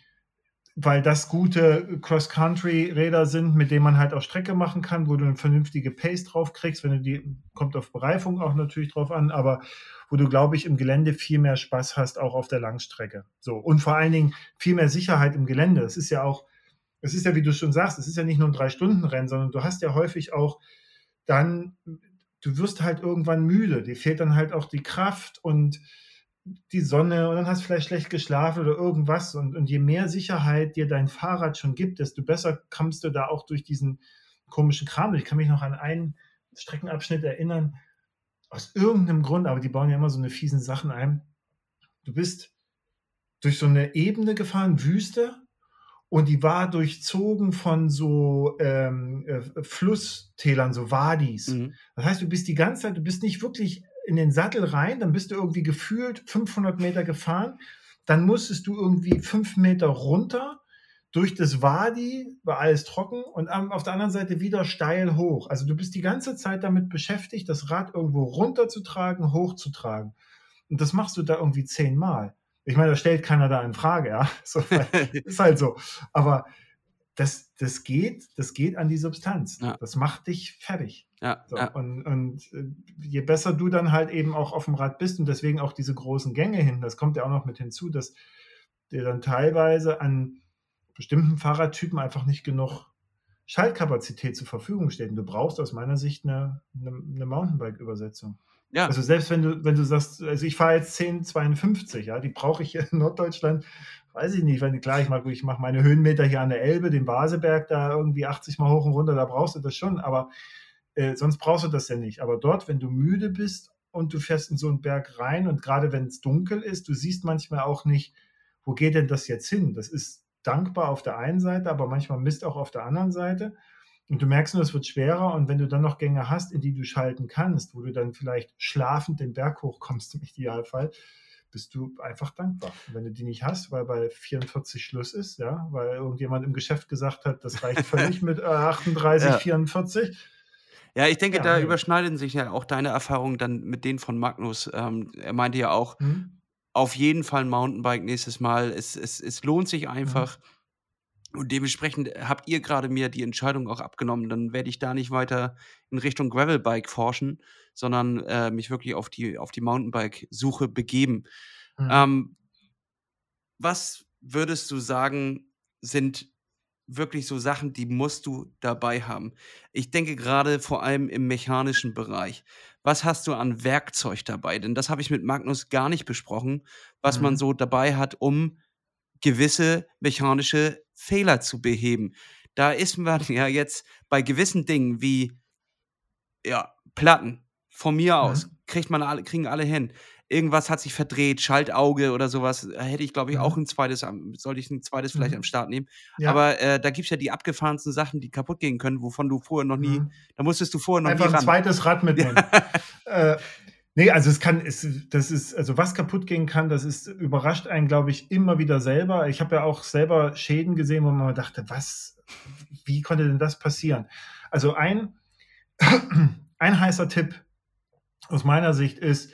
S2: weil das gute Cross-Country-Räder sind, mit denen man halt auch Strecke machen kann, wo du eine vernünftige Pace drauf kriegst, wenn du die, kommt auf Bereifung auch natürlich drauf an, aber wo du, glaube ich, im Gelände viel mehr Spaß hast, auch auf der Langstrecke. So. Und vor allen Dingen viel mehr Sicherheit im Gelände. Es ist ja auch, es ist ja, wie du schon sagst, es ist ja nicht nur ein Drei-Stunden-Rennen, sondern du hast ja häufig auch dann, du wirst halt irgendwann müde. Dir fehlt dann halt auch die Kraft und die Sonne und dann hast du vielleicht schlecht geschlafen oder irgendwas. Und, und je mehr Sicherheit dir dein Fahrrad schon gibt, desto besser kommst du da auch durch diesen komischen Kram. Ich kann mich noch an einen Streckenabschnitt erinnern, aus irgendeinem Grund, aber die bauen ja immer so eine fiesen Sachen ein. Du bist durch so eine Ebene gefahren, Wüste, und die war durchzogen von so ähm, äh, Flusstälern, so Wadis. Mhm. Das heißt, du bist die ganze Zeit, du bist nicht wirklich in den Sattel rein, dann bist du irgendwie gefühlt 500 Meter gefahren, dann musstest du irgendwie fünf Meter runter durch das Wadi, war alles trocken und auf der anderen Seite wieder steil hoch. Also du bist die ganze Zeit damit beschäftigt, das Rad irgendwo runterzutragen, hochzutragen. Und das machst du da irgendwie zehnmal. Ich meine, da stellt keiner da in Frage, ja. So, ist halt so. Aber das, das geht, das geht an die Substanz. Ja. Das macht dich fertig.
S1: Ja,
S2: so,
S1: ja.
S2: Und, und äh, je besser du dann halt eben auch auf dem Rad bist und deswegen auch diese großen Gänge hin, das kommt ja auch noch mit hinzu, dass dir dann teilweise an bestimmten Fahrradtypen einfach nicht genug Schaltkapazität zur Verfügung steht. Und du brauchst aus meiner Sicht eine, eine, eine Mountainbike-Übersetzung. Ja. Also selbst wenn du, wenn du sagst, also ich fahre jetzt 1052, ja, die brauche ich in Norddeutschland, weiß ich nicht, wenn klar, ich mache ich mach meine Höhenmeter hier an der Elbe, den Baseberg da irgendwie 80 Mal hoch und runter, da brauchst du das schon, aber äh, sonst brauchst du das ja nicht. Aber dort, wenn du müde bist und du fährst in so einen Berg rein und gerade wenn es dunkel ist, du siehst manchmal auch nicht, wo geht denn das jetzt hin? Das ist dankbar auf der einen Seite, aber manchmal Mist auch auf der anderen Seite. Und du merkst nur, es wird schwerer. Und wenn du dann noch Gänge hast, in die du schalten kannst, wo du dann vielleicht schlafend den Berg hochkommst, im Idealfall, bist du einfach dankbar. Und wenn du die nicht hast, weil bei 44 Schluss ist, ja, weil irgendjemand im Geschäft gesagt hat, das reicht völlig mit äh, 38, ja. 44.
S1: Ja, ich denke, ja, da nee. überschneiden sich ja auch deine Erfahrungen dann mit denen von Magnus. Ähm, er meinte ja auch, hm? auf jeden Fall ein Mountainbike nächstes Mal. Es, es, es lohnt sich einfach. Hm und dementsprechend habt ihr gerade mir die Entscheidung auch abgenommen. Dann werde ich da nicht weiter in Richtung Gravelbike forschen, sondern äh, mich wirklich auf die, auf die Mountainbike-Suche begeben. Mhm. Ähm, was würdest du sagen, sind wirklich so Sachen, die musst du dabei haben? Ich denke gerade vor allem im mechanischen Bereich. Was hast du an Werkzeug dabei? Denn das habe ich mit Magnus gar nicht besprochen, was mhm. man so dabei hat, um gewisse mechanische Fehler zu beheben. Da ist man ja jetzt bei gewissen Dingen wie ja, Platten, von mir aus, mhm. kriegt man alle, kriegen alle hin. Irgendwas hat sich verdreht, Schaltauge oder sowas, hätte ich, glaube ich, auch mhm. ein zweites, sollte ich ein zweites vielleicht mhm. am Start nehmen. Ja. Aber äh, da gibt es ja die abgefahrensten Sachen, die kaputt gehen können, wovon du vorher noch nie, mhm. da musstest du vorher noch
S2: Einfach
S1: nie
S2: ran. ein zweites Rad mitnehmen. äh, Nee, also es kann, es, das ist, also was kaputt gehen kann, das ist, überrascht einen, glaube ich, immer wieder selber. Ich habe ja auch selber Schäden gesehen, wo man dachte, was, wie konnte denn das passieren? Also ein, ein heißer Tipp aus meiner Sicht ist,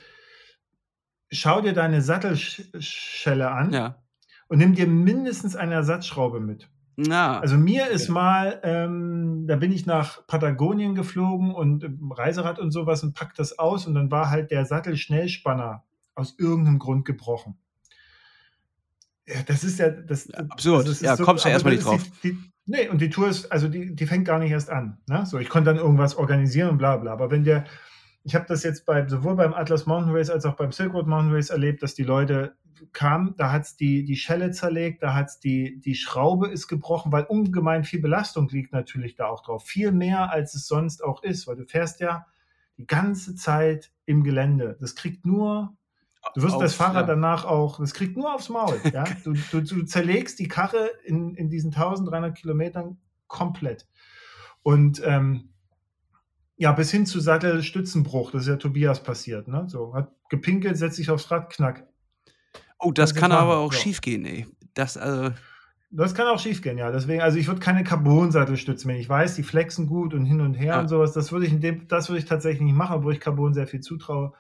S2: schau dir deine Sattelschelle an
S1: ja.
S2: und nimm dir mindestens eine Ersatzschraube mit.
S1: Na,
S2: Also mir ist mal, ähm, da bin ich nach Patagonien geflogen und im Reiserad und sowas und pack das aus und dann war halt der Sattelschnellspanner aus irgendeinem Grund gebrochen. Ja, das ist ja das.
S1: Ja, absurd.
S2: Das ist
S1: ja, so, kommst du erstmal nicht drauf.
S2: Die, die, nee, und die Tour ist, also die, die fängt gar nicht erst an. Ne? So, ich konnte dann irgendwas organisieren und bla bla. Aber wenn der, ich habe das jetzt bei, sowohl beim Atlas Mountain Race als auch beim Silk Road Mountain Race erlebt, dass die Leute kam, da hat es die, die Schelle zerlegt, da hat es die, die Schraube ist gebrochen, weil ungemein viel Belastung liegt natürlich da auch drauf. Viel mehr, als es sonst auch ist, weil du fährst ja die ganze Zeit im Gelände. Das kriegt nur, du wirst Auf, das Fahrrad ja. danach auch, das kriegt nur aufs Maul. Ja? Du, du, du zerlegst die Karre in, in diesen 1300 Kilometern komplett. Und ähm, ja, bis hin zu Sattelstützenbruch, das ist ja Tobias passiert. Ne? So, hat gepinkelt, setzt sich aufs Rad, knack.
S1: Oh, das kann aber auch so. schief gehen, ey. Das, also.
S2: Das kann auch schief gehen, ja. Deswegen, also ich würde keine Carbon-Sattelstützen mehr. Ich weiß, die flexen gut und hin und her ja. und sowas. Das würde ich in dem, das würde ich tatsächlich nicht machen, obwohl ich Carbon sehr viel zutraue.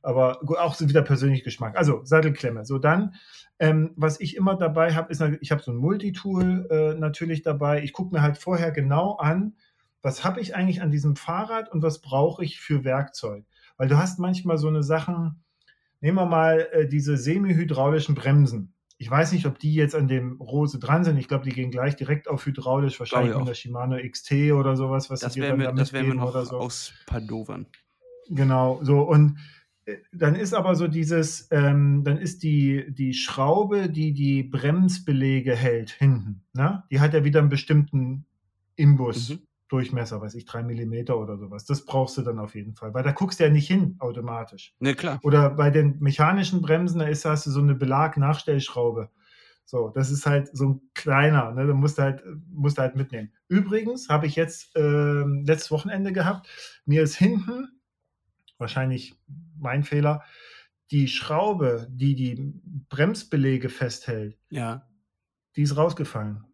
S2: Aber auch so wieder persönlich Geschmack. Also Sattelklemme. So dann, ähm, was ich immer dabei habe, ist, ich habe so ein Multitool äh, natürlich dabei. Ich gucke mir halt vorher genau an, was habe ich eigentlich an diesem Fahrrad und was brauche ich für Werkzeug. Weil du hast manchmal so eine Sachen, Nehmen wir mal äh, diese semi-hydraulischen Bremsen. Ich weiß nicht, ob die jetzt an dem Rose dran sind. Ich glaube, die gehen gleich direkt auf hydraulisch, wahrscheinlich mit der Shimano XT oder sowas, was
S1: das sie dir dann wir, Das werden wir noch oder so. aus Padovern.
S2: Genau, so und äh, dann ist aber so dieses, ähm, dann ist die, die Schraube, die die Bremsbelege hält hinten, ne? die hat ja wieder einen bestimmten Imbus. Mhm. Durchmesser, weiß ich, drei Millimeter oder sowas. Das brauchst du dann auf jeden Fall, weil da guckst du ja nicht hin automatisch.
S1: Ne, klar.
S2: Oder bei den mechanischen Bremsen, da ist, hast du so eine Belag-Nachstellschraube. So, das ist halt so ein kleiner, ne? da musst du halt, musst du halt mitnehmen. Übrigens habe ich jetzt äh, letztes Wochenende gehabt, mir ist hinten, wahrscheinlich mein Fehler, die Schraube, die die Bremsbelege festhält,
S1: ja.
S2: die ist rausgefallen.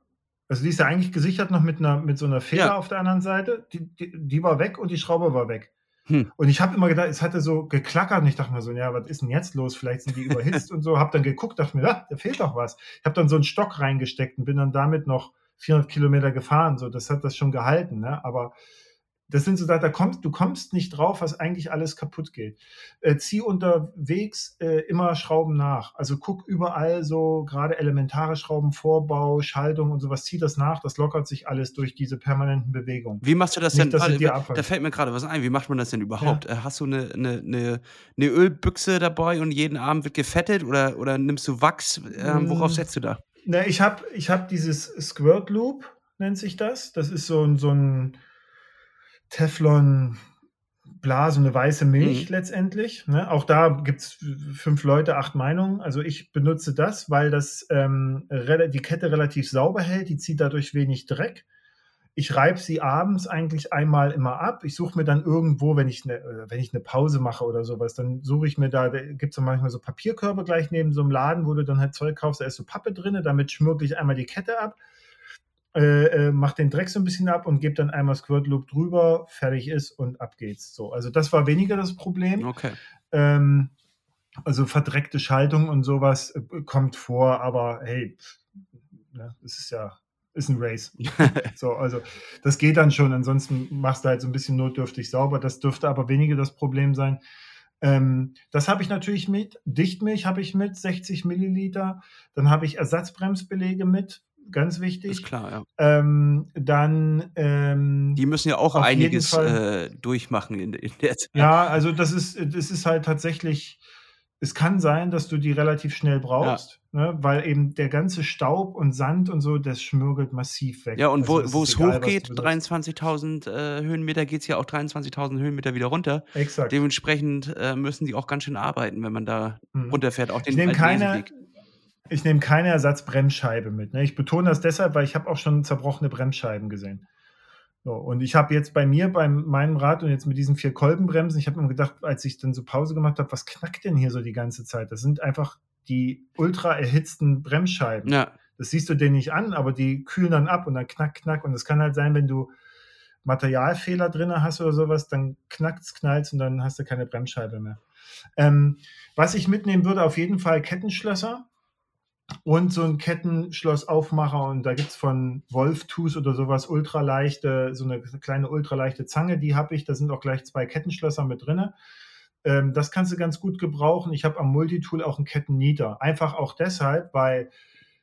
S2: Also die ist ja eigentlich gesichert noch mit, einer, mit so einer Feder ja. auf der anderen Seite. Die, die, die, war weg und die Schraube war weg. Hm. Und ich habe immer gedacht, es hatte so geklackert und ich dachte mir so, ja, was ist denn jetzt los? Vielleicht sind die überhitzt und so. Habe dann geguckt, dachte mir, ah, da fehlt doch was. Ich habe dann so einen Stock reingesteckt und bin dann damit noch 400 Kilometer gefahren. So, das hat das schon gehalten. Ne? Aber das sind so da kommst, du kommst nicht drauf, was eigentlich alles kaputt geht. Äh, zieh unterwegs äh, immer Schrauben nach. Also guck überall so, gerade elementare Schrauben, Vorbau, Schaltung und sowas, zieh das nach, das lockert sich alles durch diese permanenten Bewegungen.
S1: Wie machst du das nicht, denn? Also, da fällt mir gerade was ein, wie macht man das denn überhaupt? Ja. Äh, hast du eine, eine, eine, eine, Ölbüchse dabei und jeden Abend wird gefettet oder, oder nimmst du Wachs? Ähm, worauf hm. setzt du da?
S2: Na, ich habe ich hab dieses Squirt Loop, nennt sich das. Das ist so ein, so ein Teflon Blase, eine weiße Milch mhm. letztendlich. Ne? Auch da gibt es fünf Leute, acht Meinungen. Also ich benutze das, weil das ähm, die Kette relativ sauber hält, die zieht dadurch wenig Dreck. ich reibe sie abends eigentlich einmal immer ab. Ich suche mir dann irgendwo, wenn ich, eine, äh, wenn ich eine Pause mache oder sowas, dann suche ich mir da, da gibt es manchmal so Papierkörbe gleich neben so einem Laden, wo du dann halt Zeug kaufst, da ist so Pappe drin, damit schmürgle ich einmal die Kette ab, äh, äh, mach den Dreck so ein bisschen ab und gebe dann einmal Squirt Loop drüber, fertig ist und ab geht's. So, also das war weniger das Problem.
S1: Okay.
S2: Ähm, also verdreckte Schaltung und sowas äh, kommt vor, aber hey, ne, es ist ja ist ein Race. so, also das geht dann schon. Ansonsten machst du halt so ein bisschen notdürftig sauber. Das dürfte aber weniger das Problem sein. Ähm, das habe ich natürlich mit. Dichtmilch habe ich mit, 60 Milliliter. Dann habe ich Ersatzbremsbelege mit, ganz wichtig.
S1: Ist klar, ja.
S2: Ähm, dann. Ähm,
S1: Die müssen ja auch einiges äh, durchmachen in, in, der Zeit.
S2: Ja, also das ist, das ist halt tatsächlich. Es kann sein, dass du die relativ schnell brauchst. Ja ne? weil eben der ganze Staub und Sand und so, das schmürgelt massiv weg.
S1: Ja, und wo, also wo es hochgeht, 23.000 äh, Höhenmeter, geht es ja auch 23.000 Höhenmeter wieder runter.
S2: Exakt.
S1: Dementsprechend äh, müssen die auch ganz schön arbeiten, wenn man da mhm. runterfährt. Auch den
S2: ich nehme keine, ich nehme keine Ersatzbremsscheibe mit. Ne? Ich betone das deshalb, weil ich habe auch schon zerbrochene Bremsscheiben gesehen. So, und ich habe jetzt bei mir, bei meinem Rad und jetzt mit diesen vier Kolbenbremsen, ich habe mir gedacht, als ich dann so Pause gemacht habe, was knackt denn hier so die ganze Zeit? Das sind einfach die ultra erhitzten Bremsscheiben.
S1: Ja.
S2: Das siehst du denen nicht an, aber die kühlen dann ab und dann knack, knack. Und es kann halt sein, wenn du Materialfehler drin hast oder sowas, dann knackt's, knallt und dann hast du keine Bremsscheibe mehr. Ähm, was ich mitnehmen würde, auf jeden Fall Kettenschlösser und so ein Kettenschlossaufmacher. Und da gibt es von Wolf Tooth oder sowas ultraleichte, so eine kleine ultraleichte Zange, die habe ich. Da sind auch gleich zwei Kettenschlösser mit drin. Ähm, das kannst du ganz gut gebrauchen. Ich habe am Multitool auch einen Kettennieter. Einfach auch deshalb, weil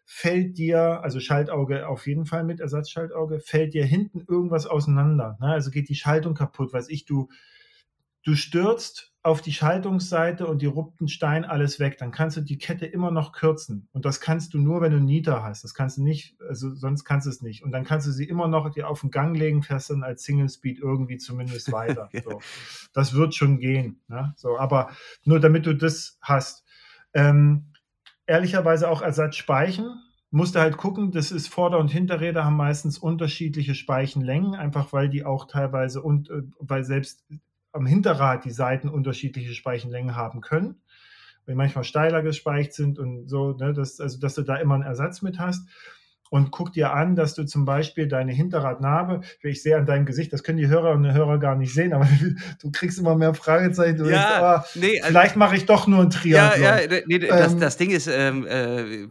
S2: fällt dir, also Schaltauge auf jeden Fall mit Ersatzschaltauge, fällt dir hinten irgendwas auseinander. Ne? Also geht die Schaltung kaputt, weiß ich, du, du stürzt auf die Schaltungsseite und die ruppt Stein alles weg. Dann kannst du die Kette immer noch kürzen. Und das kannst du nur, wenn du Nieter hast. Das kannst du nicht, also sonst kannst du es nicht. Und dann kannst du sie immer noch dir auf den Gang legen, fährst dann als Single Speed irgendwie zumindest weiter. so. Das wird schon gehen. Ne? So, aber nur damit du das hast. Ähm, ehrlicherweise auch Ersatzspeichen. Musst du halt gucken, das ist Vorder- und Hinterräder haben meistens unterschiedliche Speichenlängen, einfach weil die auch teilweise und äh, weil selbst am Hinterrad die Seiten unterschiedliche Speichenlängen haben können, weil die manchmal steiler gespeicht sind und so, ne, dass, also dass du da immer einen Ersatz mit hast. Und guck dir an, dass du zum Beispiel deine Hinterradnarbe, ich sehe an deinem Gesicht, das können die Hörer und Hörer gar nicht sehen, aber du kriegst immer mehr Fragezeichen. Du
S1: ja,
S2: denkst, oh, nee, also, vielleicht mache ich doch nur ein Triathlon.
S1: Ja, ja nee, das, ähm, das Ding ist, ähm, äh,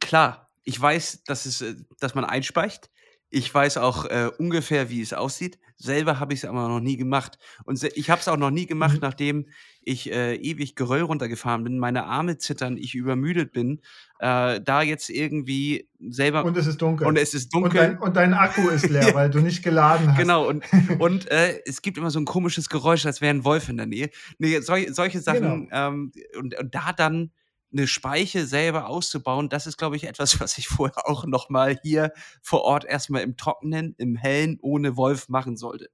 S1: klar, ich weiß, dass, es, äh, dass man einspeicht. Ich weiß auch äh, ungefähr, wie es aussieht. Selber habe ich es aber noch nie gemacht. Und ich habe es auch noch nie gemacht, mhm. nachdem ich äh, ewig Geröll runtergefahren bin, meine Arme zittern, ich übermüdet bin, äh, da jetzt irgendwie selber.
S2: Und es ist dunkel.
S1: Und es ist dunkel.
S2: Und dein, und dein Akku ist leer, weil du nicht geladen hast.
S1: Genau, und, und äh, es gibt immer so ein komisches Geräusch, als wäre ein Wolf in der Nähe. Nee, sol solche Sachen. Genau. Ähm, und, und da dann eine Speiche selber auszubauen, das ist, glaube ich, etwas, was ich vorher auch nochmal hier vor Ort erstmal im Trockenen, im Hellen, ohne Wolf machen sollte.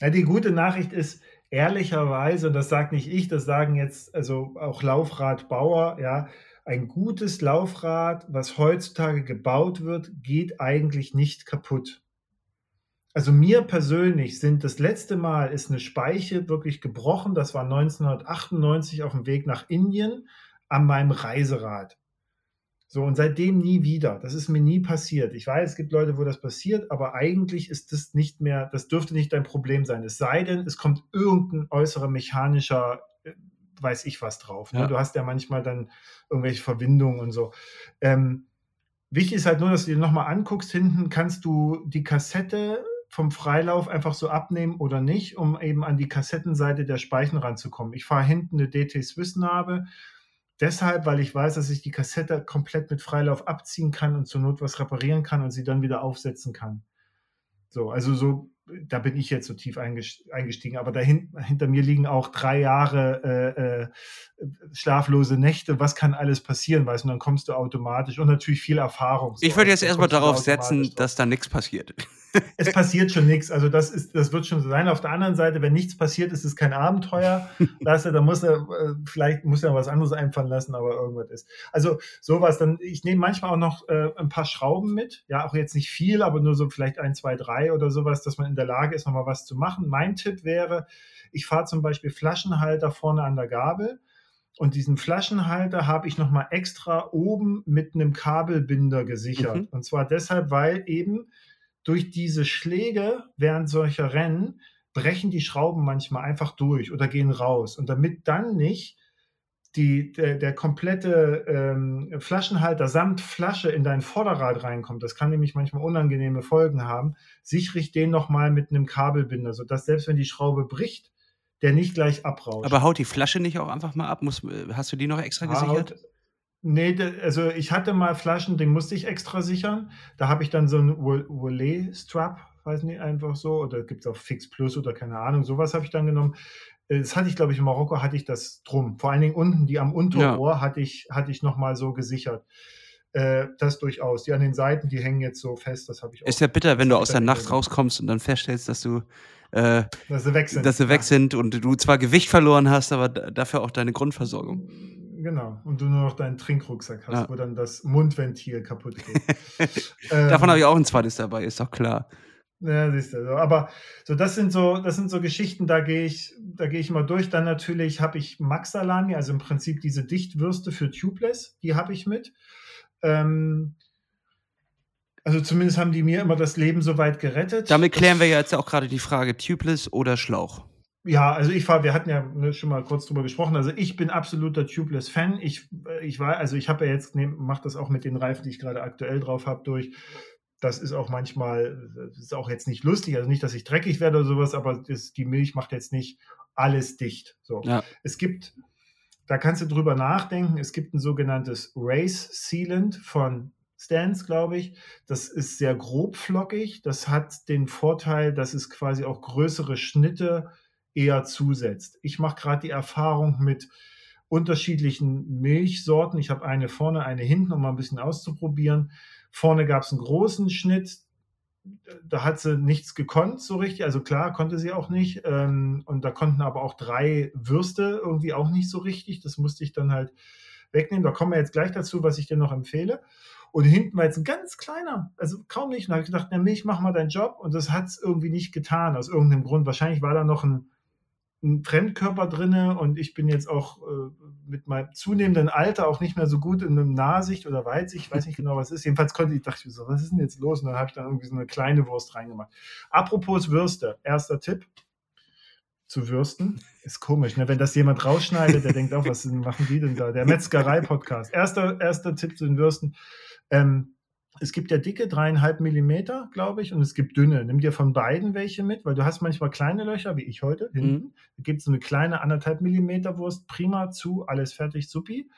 S2: Ja, die gute Nachricht ist, ehrlicherweise, und das sagt nicht ich, das sagen jetzt also auch Laufradbauer, ja, ein gutes Laufrad, was heutzutage gebaut wird, geht eigentlich nicht kaputt. Also mir persönlich sind das letzte Mal ist eine Speiche wirklich gebrochen. Das war 1998 auf dem Weg nach Indien an meinem Reiserad. So, und seitdem nie wieder. Das ist mir nie passiert. Ich weiß, es gibt Leute, wo das passiert, aber eigentlich ist das nicht mehr, das dürfte nicht dein Problem sein. Es sei denn, es kommt irgendein äußerer mechanischer, äh, weiß ich was drauf. Ne? Ja. Du hast ja manchmal dann irgendwelche Verbindungen und so. Ähm, wichtig ist halt nur, dass du dir nochmal anguckst, hinten kannst du die Kassette vom Freilauf einfach so abnehmen oder nicht, um eben an die Kassettenseite der Speichen ranzukommen. Ich fahre hinten eine DT Swiss Narbe Deshalb, weil ich weiß, dass ich die Kassette komplett mit Freilauf abziehen kann und zur Not was reparieren kann und sie dann wieder aufsetzen kann. So, also so, da bin ich jetzt so tief eingestiegen. Aber dahin, hinter mir liegen auch drei Jahre äh, äh, schlaflose Nächte. Was kann alles passieren, weißt du? Und dann kommst du automatisch und natürlich viel Erfahrung.
S1: So. Ich würde jetzt also erstmal darauf setzen, dass da nichts passiert.
S2: Es passiert schon nichts. Also das ist, das wird schon so sein. Auf der anderen Seite, wenn nichts passiert, ist es kein Abenteuer. Lasse, da muss er, äh, vielleicht muss er was anderes einfallen lassen, aber irgendwas ist. Also sowas. Dann, ich nehme manchmal auch noch äh, ein paar Schrauben mit. Ja, auch jetzt nicht viel, aber nur so vielleicht ein, zwei, drei oder sowas, dass man in der Lage ist, nochmal was zu machen. Mein Tipp wäre, ich fahre zum Beispiel Flaschenhalter vorne an der Gabel und diesen Flaschenhalter habe ich nochmal extra oben mit einem Kabelbinder gesichert. Mhm. Und zwar deshalb, weil eben durch diese Schläge während solcher Rennen brechen die Schrauben manchmal einfach durch oder gehen raus. Und damit dann nicht die, der, der komplette ähm, Flaschenhalter samt Flasche in dein Vorderrad reinkommt, das kann nämlich manchmal unangenehme Folgen haben, sichere ich den nochmal mit einem Kabelbinder, sodass selbst wenn die Schraube bricht, der nicht gleich abrauscht.
S1: Aber haut die Flasche nicht auch einfach mal ab? Muss, hast du die noch extra gesichert? Haut,
S2: nee, also ich hatte mal Flaschen, den musste ich extra sichern. Da habe ich dann so einen Volet-Strap, weiß nicht, einfach so. Oder gibt es auch Fix Plus oder keine Ahnung. Sowas habe ich dann genommen. Das hatte ich, glaube ich, in Marokko hatte ich das drum. Vor allen Dingen unten, die am Unterrohr ja. hatte ich, hatte ich nochmal so gesichert. Äh, das durchaus. Die an den Seiten, die hängen jetzt so fest. Das habe ich
S1: auch. Ist ja bitter, wenn du aus der Nacht rauskommst und dann feststellst, dass du äh, dass sie weg sind. Dass sie weg sind und du zwar Gewicht verloren hast, aber dafür auch deine Grundversorgung.
S2: Genau, und du nur noch deinen Trinkrucksack hast, ja. wo dann das Mundventil kaputt geht.
S1: ähm, Davon habe ich auch ein zweites dabei, ist doch klar.
S2: Ja, siehst du. Aber so, das sind so, das sind so Geschichten, da gehe ich, da gehe ich mal durch. Dann natürlich habe ich Max Salami, also im Prinzip diese Dichtwürste für Tubeless, die habe ich mit. Ähm, also zumindest haben die mir immer das Leben soweit gerettet.
S1: Damit klären wir ja jetzt auch gerade die Frage Tubeless oder Schlauch.
S2: Ja, also ich war, wir hatten ja ne, schon mal kurz drüber gesprochen. Also ich bin absoluter Tubeless-Fan. Ich, ich war, also ich habe ja jetzt, ne, mache das auch mit den Reifen, die ich gerade aktuell drauf habe, durch. Das ist auch manchmal, das ist auch jetzt nicht lustig, also nicht, dass ich dreckig werde oder sowas, aber das, die Milch macht jetzt nicht alles dicht. So. Ja. Es gibt, da kannst du drüber nachdenken, es gibt ein sogenanntes Race Sealant von Stance, glaube ich. Das ist sehr grobflockig. Das hat den Vorteil, dass es quasi auch größere Schnitte eher zusetzt. Ich mache gerade die Erfahrung mit unterschiedlichen Milchsorten. Ich habe eine vorne, eine hinten, um mal ein bisschen auszuprobieren. Vorne gab es einen großen Schnitt. Da hat sie nichts gekonnt so richtig. Also klar, konnte sie auch nicht. Ähm, und da konnten aber auch drei Würste irgendwie auch nicht so richtig. Das musste ich dann halt wegnehmen. Da kommen wir jetzt gleich dazu, was ich dir noch empfehle. Und hinten war jetzt ein ganz kleiner, also kaum nicht. Und da habe ich gedacht, na Milch, mach mal deinen Job. Und das hat es irgendwie nicht getan, aus irgendeinem Grund. Wahrscheinlich war da noch ein, ein Fremdkörper drin und ich bin jetzt auch äh, mit meinem zunehmenden Alter auch nicht mehr so gut in einem Nahsicht oder Weitsicht, ich weiß nicht genau, was ist. Jedenfalls konnte ich, dachte ich so, was ist denn jetzt los? Und dann habe ich dann irgendwie so eine kleine Wurst reingemacht. Apropos Würste, erster Tipp zu Würsten. Ist komisch, ne? wenn das jemand rausschneidet, der denkt auch, was machen die denn da? Der Metzgerei-Podcast. Erster, erster Tipp zu den Würsten. Ähm, es gibt ja dicke, dreieinhalb Millimeter, glaube ich, und es gibt dünne. Nimm dir von beiden welche mit, weil du hast manchmal kleine Löcher, wie ich heute, hinten. Mhm. Da gibt es eine kleine anderthalb Millimeter Wurst, prima zu, alles fertig, supi.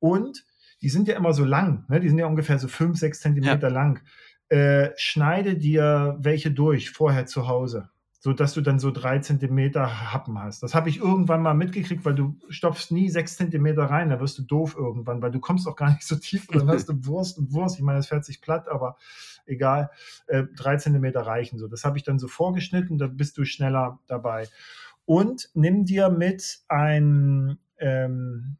S2: Und die sind ja immer so lang, ne? die sind ja ungefähr so fünf, sechs Zentimeter ja. lang. Äh, schneide dir welche durch vorher zu Hause so dass du dann so drei Zentimeter Happen hast. Das habe ich irgendwann mal mitgekriegt, weil du stopfst nie sechs Zentimeter rein, da wirst du doof irgendwann, weil du kommst auch gar nicht so tief und dann hast du Wurst und Wurst. Ich meine, es fährt sich platt, aber egal, äh, drei Zentimeter reichen so. Das habe ich dann so vorgeschnitten, da bist du schneller dabei. Und nimm dir mit ein ähm,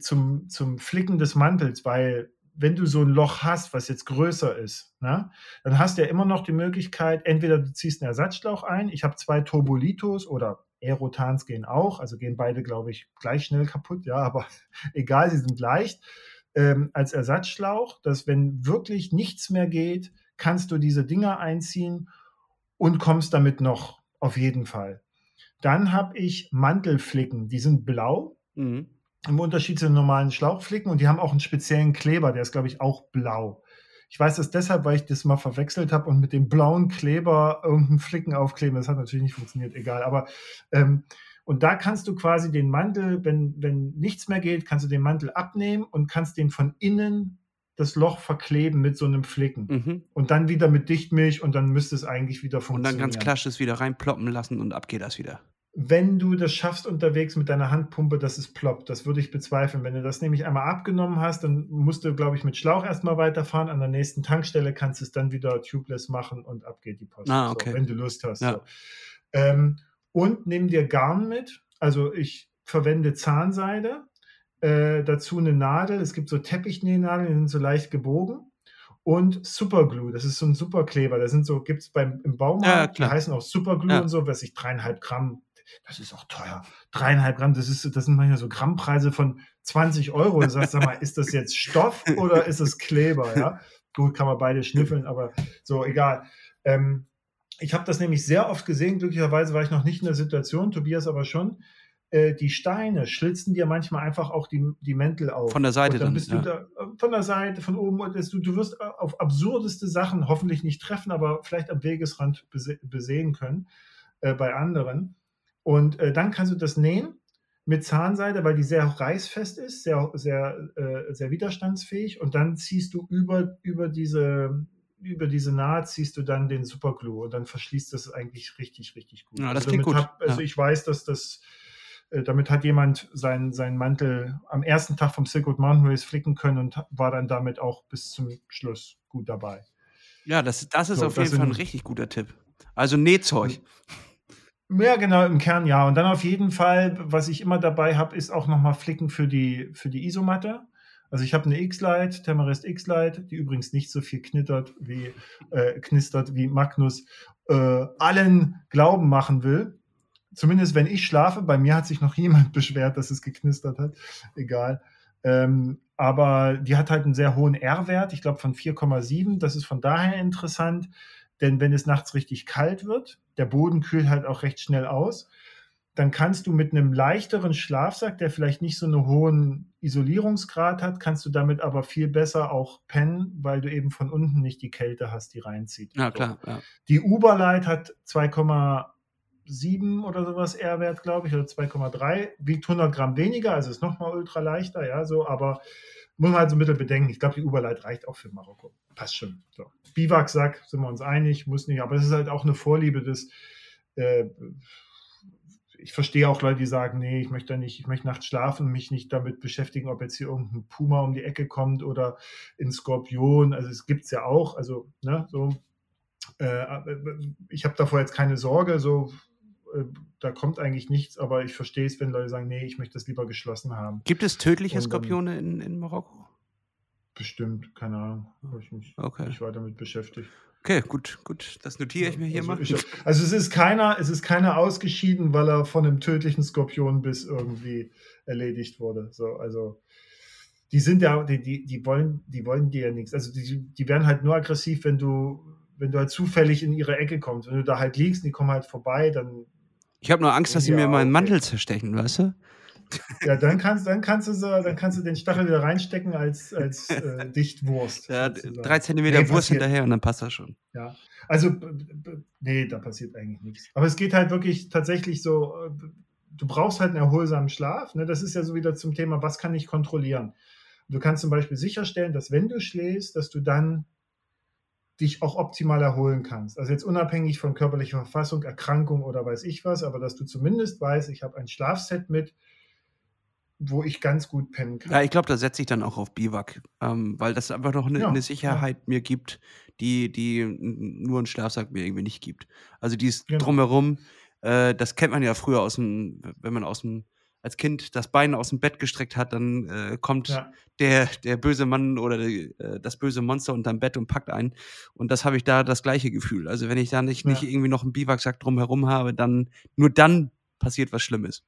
S2: zum, zum Flicken des Mantels, weil wenn du so ein Loch hast, was jetzt größer ist, ne, dann hast du ja immer noch die Möglichkeit, entweder du ziehst einen Ersatzschlauch ein. Ich habe zwei Turbolitos oder Aerotans gehen auch, also gehen beide, glaube ich, gleich schnell kaputt, ja, aber egal, sie sind leicht. Ähm, als Ersatzschlauch, dass wenn wirklich nichts mehr geht, kannst du diese Dinger einziehen und kommst damit noch auf jeden Fall. Dann habe ich Mantelflicken, die sind blau. Mhm. Im Unterschied zu den normalen Schlauchflicken und die haben auch einen speziellen Kleber, der ist, glaube ich, auch blau. Ich weiß das deshalb, weil ich das mal verwechselt habe und mit dem blauen Kleber irgendeinen Flicken aufkleben. Das hat natürlich nicht funktioniert, egal. Aber ähm, und da kannst du quasi den Mantel, wenn, wenn nichts mehr geht, kannst du den Mantel abnehmen und kannst den von innen das Loch verkleben mit so einem Flicken. Mhm. Und dann wieder mit Dichtmilch und dann müsste es eigentlich wieder funktionieren.
S1: Und dann ganz klassisch wieder reinploppen lassen und ab geht das wieder.
S2: Wenn du das schaffst unterwegs mit deiner Handpumpe, dass es ploppt. Das würde ich bezweifeln. Wenn du das nämlich einmal abgenommen hast, dann musst du, glaube ich, mit Schlauch erstmal weiterfahren. An der nächsten Tankstelle kannst du es dann wieder tubeless machen und ab geht die Post.
S1: Ah, okay.
S2: so, wenn du Lust hast.
S1: Ja.
S2: So. Ähm, und nimm dir Garn mit. Also ich verwende Zahnseide, äh, dazu eine Nadel. Es gibt so Teppichnähnadeln, die sind so leicht gebogen. Und Superglue, das ist so ein Superkleber. Da sind so, gibt es beim im Baumarkt,
S1: Ja,
S2: die heißen auch Superglue
S1: Ja.
S2: und so, weiß ich, dreieinhalb Gramm. Das ist auch teuer. Dreieinhalb Gramm, das, ist, das sind manchmal so Grammpreise von 20 Euro. Du sagst, sag mal, ist das jetzt Stoff oder ist es Kleber? Ja? Gut, kann man beide schnüffeln, aber so, egal. Ähm, ich habe das nämlich sehr oft gesehen. Glücklicherweise war ich noch nicht in der Situation, Tobias aber schon. Äh, die Steine schlitzen dir manchmal einfach auch die, die Mäntel auf.
S1: Von der Seite
S2: dann.
S1: dann,
S2: bist
S1: ja.
S2: da, äh, von der Seite, von oben. Du, du wirst äh, auf absurdeste Sachen hoffentlich nicht treffen, aber vielleicht am Wegesrand bese besehen können äh, bei anderen. Und äh, dann kannst du das nähen mit Zahnseide, weil die sehr reißfest ist, sehr, sehr, äh, sehr widerstandsfähig. Und dann ziehst du über, über, diese, über diese Naht ziehst du dann den Superglue und dann verschließt das eigentlich richtig, richtig gut.
S1: Ja, das
S2: also
S1: klingt gut,
S2: Hab, also
S1: ja.
S2: ich weiß, dass das, äh, damit hat jemand seinen, seinen Mantel am ersten Tag vom Silk Road Mountain Race flicken können und war dann damit auch bis zum Schluss gut dabei.
S1: Ja, das, das ist
S2: So,
S1: auf
S2: das
S1: jeden Fall ein richtig guter Tipp. Also Nähzeug.
S2: Ja, genau, im Kern ja. Und dann auf jeden Fall, was ich immer dabei habe, ist auch nochmal Flicken für die, für die Isomatte. Also ich habe eine X-Lite, Tamarest X-Lite, die übrigens nicht so viel knittert wie, äh, knistert wie Magnus äh, allen Glauben machen will. Zumindest wenn ich schlafe. Bei mir hat sich noch niemand beschwert, dass es geknistert hat. Egal. Ähm, aber die hat halt einen sehr hohen R-Wert, ich glaube von 4,7. Das ist von daher interessant, denn wenn es nachts richtig kalt wird, der Boden kühlt halt auch recht schnell aus, dann kannst du mit einem leichteren Schlafsack, der vielleicht nicht so einen hohen Isolierungsgrad hat, kannst du damit aber viel besser auch pennen, weil du eben von unten nicht die Kälte hast, die reinzieht.
S1: Ja, klar. Ja.
S2: Die Uberlight hat 2,7 oder sowas R-Wert, glaube ich, oder 2,3, wiegt 100 Gramm weniger, also ist nochmal ultra leichter, ja, so, aber muss man halt so ein bisschen bedenken. Ich glaube, die Uberlight reicht auch für Marokko. Passt schon. So. Biwaksack, sind wir uns einig, muss nicht, aber es ist halt auch eine Vorliebe des. Äh, ich verstehe auch Leute, die sagen, nee, ich möchte da nicht, ich möchte nachts schlafen und mich nicht damit beschäftigen, ob jetzt hier irgendein Puma um die Ecke kommt oder ein Skorpion. Also es gibt es ja auch. Also, ne, so. Äh, ich habe davor jetzt keine Sorge, so äh, da kommt eigentlich nichts, aber ich verstehe es, wenn Leute sagen, nee, ich möchte das lieber geschlossen haben.
S1: Gibt es tödliche
S2: dann-
S1: Skorpione in, in Marokko?
S2: Bestimmt, keine Ahnung, habe ich mich
S1: Okay.
S2: nicht weiter damit beschäftigt.
S1: Okay, gut, gut. Das notiere ich mir hier
S2: also,
S1: mal.
S2: ich, also es ist keiner, es ist keiner ausgeschieden, weil er von einem tödlichen Skorpionbiss irgendwie erledigt wurde. So, also die sind ja, die, die, die wollen, die wollen dir ja nichts. Also die, die werden halt nur aggressiv, wenn du, wenn du halt zufällig in ihre Ecke kommst. Wenn du da halt liegst und die kommen halt vorbei, dann,
S1: Ich habe nur Angst, dass sie
S2: Ja,
S1: mir meinen
S2: okay.
S1: Mantel zerstechen, weißt du?
S2: ja, dann kannst, dann kannst du so, dann kannst du den Stachel wieder reinstecken als, als äh, Dichtwurst.
S1: Ja,
S2: sozusagen.
S1: drei Zentimeter
S2: Nee,
S1: Wurst
S2: passiert.
S1: hinterher und dann passt das schon.
S2: Ja, also, nee, da passiert eigentlich nichts. Aber es geht halt wirklich tatsächlich so, äh, du brauchst halt einen erholsamen Schlaf. Ne? Das ist ja so wieder zum Thema, was kann ich kontrollieren? Du kannst zum Beispiel sicherstellen, dass wenn du schläfst, dass du dann dich auch optimal erholen kannst. Also jetzt unabhängig von körperlicher Verfassung, Erkrankung oder weiß ich was, aber dass du zumindest weißt, ich habe ein Schlafset mit, wo ich ganz gut pennen kann.
S1: Ja, ich glaube, da setze ich dann auch auf Biwak, ähm, weil das einfach noch eine
S2: Ja, ja.
S1: Sicherheit mir gibt, die, die nur ein Schlafsack mir irgendwie nicht gibt. Also dieses
S2: Genau.
S1: drumherum, äh, das kennt man ja früher aus dem, wenn man aus dem, als Kind das Bein aus dem Bett gestreckt hat, dann äh, kommt
S2: Ja.
S1: der, der böse Mann oder die, äh, das böse Monster unterm Bett und packt ein. Und das habe ich da das gleiche Gefühl. Also wenn ich da nicht, nicht
S2: Ja.
S1: irgendwie noch einen Biwaksack drumherum habe, dann nur dann passiert was Schlimmes.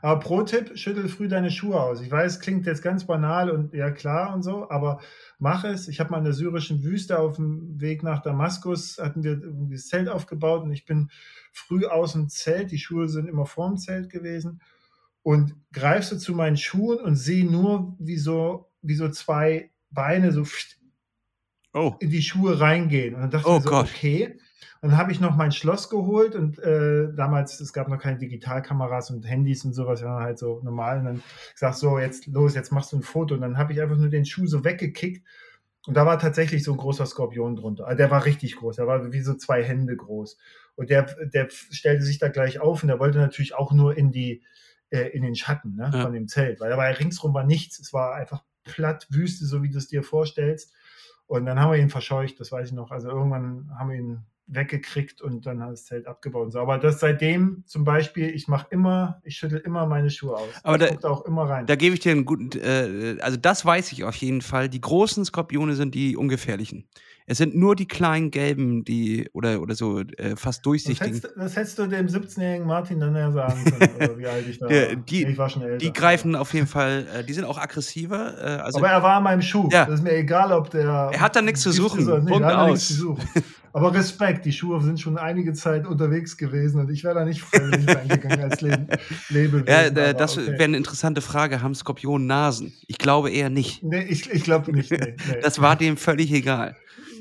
S2: Aber Pro-Tipp, schüttel früh deine Schuhe aus. Ich weiß, es klingt jetzt ganz banal und ja klar und so, aber mach es. Ich habe mal in der syrischen Wüste auf dem Weg nach Damaskus, hatten wir irgendwie das Zelt aufgebaut und ich bin früh aus dem Zelt, die Schuhe sind immer vorm Zelt gewesen und greifst du zu meinen Schuhen und sehe nur, wie so, wie so zwei Beine so
S1: Oh.
S2: in die Schuhe reingehen. Und dann dachte
S1: Oh
S2: ich so,
S1: Gott.
S2: okay. Und dann habe ich noch mein Schloss geholt und äh, damals, es gab noch keine Digitalkameras und Handys und sowas, sondern halt so normal. Und dann gesagt, so, jetzt los, jetzt machst du ein Foto. Und dann habe ich einfach nur den Schuh so weggekickt Und da war tatsächlich so ein großer Skorpion drunter. Also der war richtig groß, der war wie so zwei Hände groß. Und der, der stellte sich da gleich auf und der wollte natürlich auch nur in die, äh, in den Schatten ne, ja. von dem Zelt, weil da war ringsrum war nichts. Es war einfach platt, Wüste, so wie du es dir vorstellst. Und dann haben wir ihn verscheucht, das weiß ich noch. Also irgendwann haben wir ihn weggekriegt und dann hat das Zelt abgebaut. Und so. Aber das seitdem zum Beispiel, ich mache immer, ich schüttel immer meine Schuhe aus.
S1: Aber da, auch immer rein. Da gebe ich dir einen guten, äh, also das weiß ich auf jeden Fall. Die großen Skorpione sind die ungefährlichen. Es sind nur die kleinen gelben, die oder, oder so äh, fast durchsichtigen.
S2: Das hättest, das hättest, du dem 17-jährigen Martin dann ja sagen können, oder wie alt ich da
S1: war. Die, ich war schon älter. Die greifen auf jeden Fall, äh, die sind auch aggressiver. Äh, also,
S2: aber er war an meinem Schuh. Ja. Das ist mir egal, ob der.
S1: Er hat da nichts zu suchen. Punkt aus.
S2: Aber Respekt, die Schuhe sind schon einige Zeit unterwegs gewesen und ich wäre da nicht freiwillig reingegangen als Le Lebewesen.
S1: Ja, äh, das okay. wäre eine interessante Frage. Haben Skorpionen Nasen? Ich glaube eher nicht.
S2: Nee, ich, ich glaube nicht. Nee,
S1: nee. Das war dem völlig egal.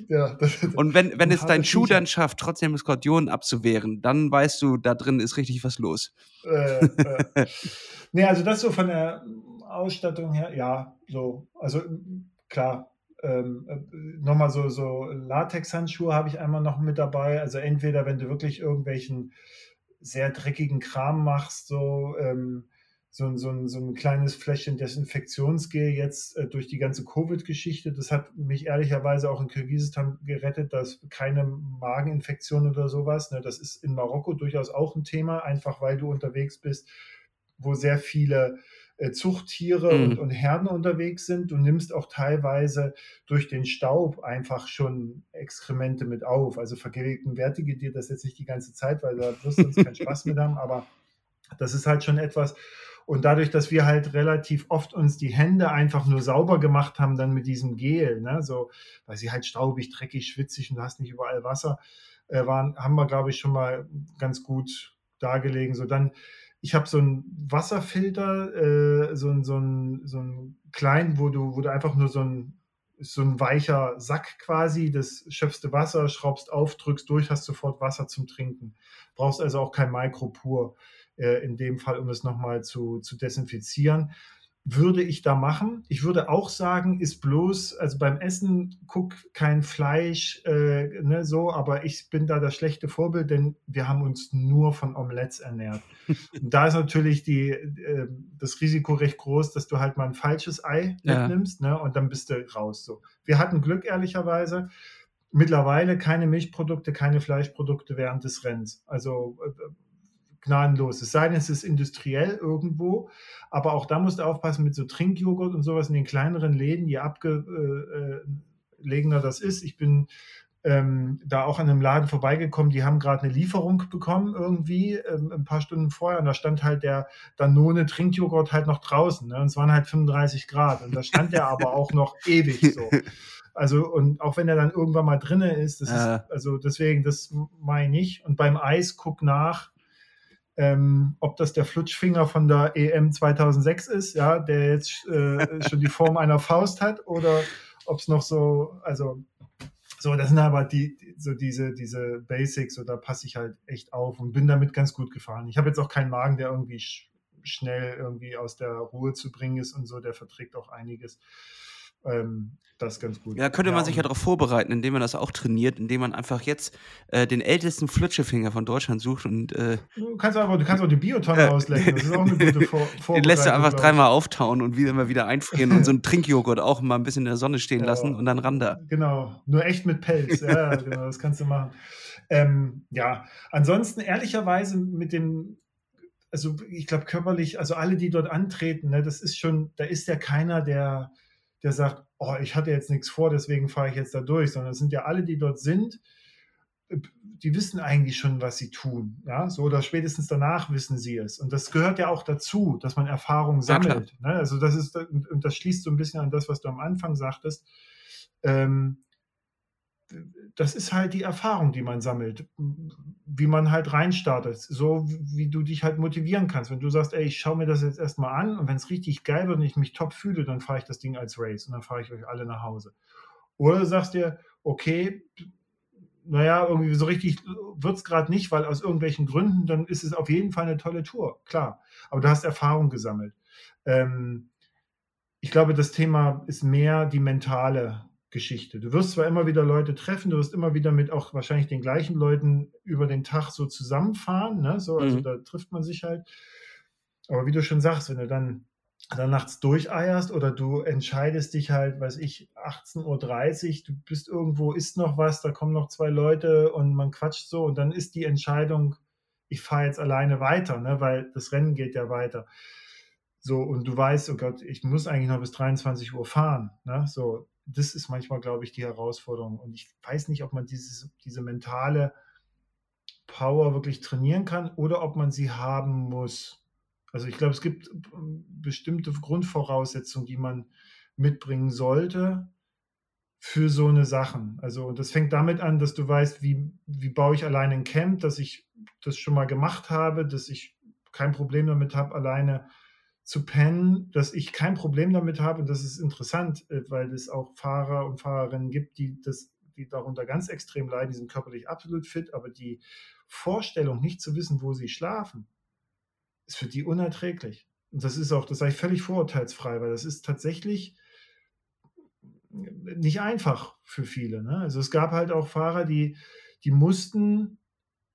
S1: Ja, das, und wenn, wenn es dein Schuh dann schafft, trotzdem Skorpionen abzuwehren, dann weißt du, da drin ist richtig was los.
S2: Äh, äh. nee, also das so von der Ausstattung her, ja, so. Also klar, ähm, äh, nochmal so, so Latex-Handschuhe habe ich einmal noch mit dabei. Also entweder, wenn du wirklich irgendwelchen sehr dreckigen Kram machst, so ähm, so, so, so ein kleines Fläschchen Desinfektionsgel jetzt äh, durch die ganze Covid-Geschichte. Das hat mich ehrlicherweise auch in Kirgisistan gerettet, dass keine Mageninfektion oder sowas. Ne, das ist in Marokko durchaus auch ein Thema, einfach weil du unterwegs bist, wo sehr viele Zuchttiere mhm. und, und Herden unterwegs sind. Du nimmst auch teilweise durch den Staub einfach schon Exkremente mit auf. Also vergegenwärtige dir das jetzt nicht die ganze Zeit, weil da wirst du uns keinen Spaß mit haben, aber das ist halt schon etwas, und dadurch, dass wir halt relativ oft uns die Hände einfach nur sauber gemacht haben, dann mit diesem Gel, ne, so, weil sie halt staubig, dreckig, schwitzig und du hast nicht überall Wasser, äh, waren, haben wir, glaube ich, schon mal ganz gut dargelegen. So dann, ich habe so einen Wasserfilter, äh, so, so, ein, so einen kleinen, wo du, wo du einfach nur so ein, so ein weicher Sack quasi, das schöpfst du Wasser, schraubst auf, drückst durch, hast sofort Wasser zum Trinken. Brauchst also auch kein Mikro pur äh, in dem Fall, um es nochmal zu, zu desinfizieren. Würde ich da machen. Ich würde auch sagen, ist bloß, also beim Essen guck kein Fleisch, äh, ne, so, aber ich bin da das schlechte Vorbild, denn wir haben uns nur von Omelettes ernährt. Und da ist natürlich die, äh, das Risiko recht groß, dass du halt mal ein falsches Ei ja. mitnimmst, ne, und dann bist du raus. So. Wir hatten Glück, ehrlicherweise mittlerweile keine Milchprodukte, keine Fleischprodukte während des Rennens. Also äh, gnadenlos. Es sei denn, es ist industriell irgendwo, aber auch da musst du aufpassen mit so Trinkjoghurt und sowas in den kleineren Läden, je abgelegener das ist. Ich bin ähm, da auch an einem Laden vorbeigekommen, die haben gerade eine Lieferung bekommen irgendwie ähm, ein paar Stunden vorher und da stand halt der Danone Trinkjoghurt halt noch draußen ne? und es waren halt 35 Grad und da stand der aber auch noch ewig so. Also und auch wenn er dann irgendwann mal drinne ist, das ja. ist also deswegen das meine ich und beim Eis guck nach, ähm, ob das der Flutschfinger von der EM 2006 ist, ja, der jetzt äh, schon die Form einer Faust hat, oder ob es noch so, also so, das sind aber die, so diese, diese Basics, so da passe ich halt echt auf und bin damit ganz gut gefahren. Ich habe jetzt auch keinen Magen, der irgendwie sch schnell irgendwie aus der Ruhe zu bringen ist und so, der verträgt auch einiges. Ähm, das ist ganz gut.
S1: Ja, könnte man sich ja darauf vorbereiten, indem man das auch trainiert, indem man einfach jetzt äh, den ältesten Flutschefinger von Deutschland sucht und. Äh,
S2: du, kannst aber, du kannst auch die Biotonne äh, auslecken. Das ist auch eine gute Vor Vorbereitung.
S1: Den lässt du einfach dreimal auftauen und wieder mal wieder einfrieren und so einen Trinkjoghurt auch mal ein bisschen in der Sonne stehen ja, lassen und dann ran da.
S2: Genau, nur echt mit Pelz. Ja, genau, das kannst du machen. Ähm, ja, ansonsten ehrlicherweise mit dem also ich glaube körperlich, also alle, die dort antreten, ne, das ist schon, da ist ja keiner, der, der sagt, oh, ich hatte jetzt nichts vor, deswegen fahre ich jetzt da durch, sondern es sind ja alle, die dort sind, die wissen eigentlich schon, was sie tun. Ja, so oder spätestens danach wissen sie es. Und das gehört ja auch dazu, dass man Erfahrung sammelt. Ja, ne? Also das ist, und das schließt so ein bisschen an das, was du am Anfang sagtest. Ähm, das ist halt die Erfahrung, die man sammelt, wie man halt reinstartet, so wie du dich halt motivieren kannst. Wenn du sagst, ey, ich schaue mir das jetzt erstmal an und wenn es richtig geil wird und ich mich top fühle, dann fahre ich das Ding als Race und dann fahre ich euch alle nach Hause. Oder sagst dir, okay, naja, irgendwie so richtig wird es gerade nicht, weil aus irgendwelchen Gründen, dann ist es auf jeden Fall eine tolle Tour, klar. Aber du hast Erfahrung gesammelt. Ähm, ich glaube, das Thema ist mehr die mentale Geschichte. Du wirst zwar immer wieder Leute treffen, du wirst immer wieder mit auch wahrscheinlich den gleichen Leuten über den Tag so zusammenfahren, ne? so, also
S1: Mhm.
S2: da trifft man sich halt. Aber wie du schon sagst, wenn du dann, dann nachts durcheierst oder du entscheidest dich halt, weiß ich, 18.30 Uhr, du bist irgendwo, isst noch was, da kommen noch zwei Leute und man quatscht so und dann ist die Entscheidung, ich fahre jetzt alleine weiter, ne? weil das Rennen geht ja weiter. So, und du weißt, oh Gott, ich muss eigentlich noch bis 23 Uhr fahren. Ne? So, das ist manchmal, glaube ich, die Herausforderung. Und ich weiß nicht, ob man dieses, diese mentale Power wirklich trainieren kann oder ob man sie haben muss. Also ich glaube, es gibt ähm, bestimmte Grundvoraussetzungen, die man mitbringen sollte für so eine Sachen. Also das fängt damit an, dass du weißt, wie, wie baue ich alleine ein Camp, dass ich das schon mal gemacht habe, dass ich kein Problem damit habe, alleine zu pennen, dass ich kein Problem damit habe und das ist interessant, äh, weil es auch Fahrer und Fahrerinnen gibt, die das die darunter ganz extrem leiden, die sind körperlich absolut fit, aber die Vorstellung, nicht zu wissen, wo sie schlafen, ist für die unerträglich. Und das ist auch, das sage ich völlig vorurteilsfrei, weil das ist tatsächlich nicht einfach für viele. Ne? Also es gab halt auch Fahrer, die, die mussten,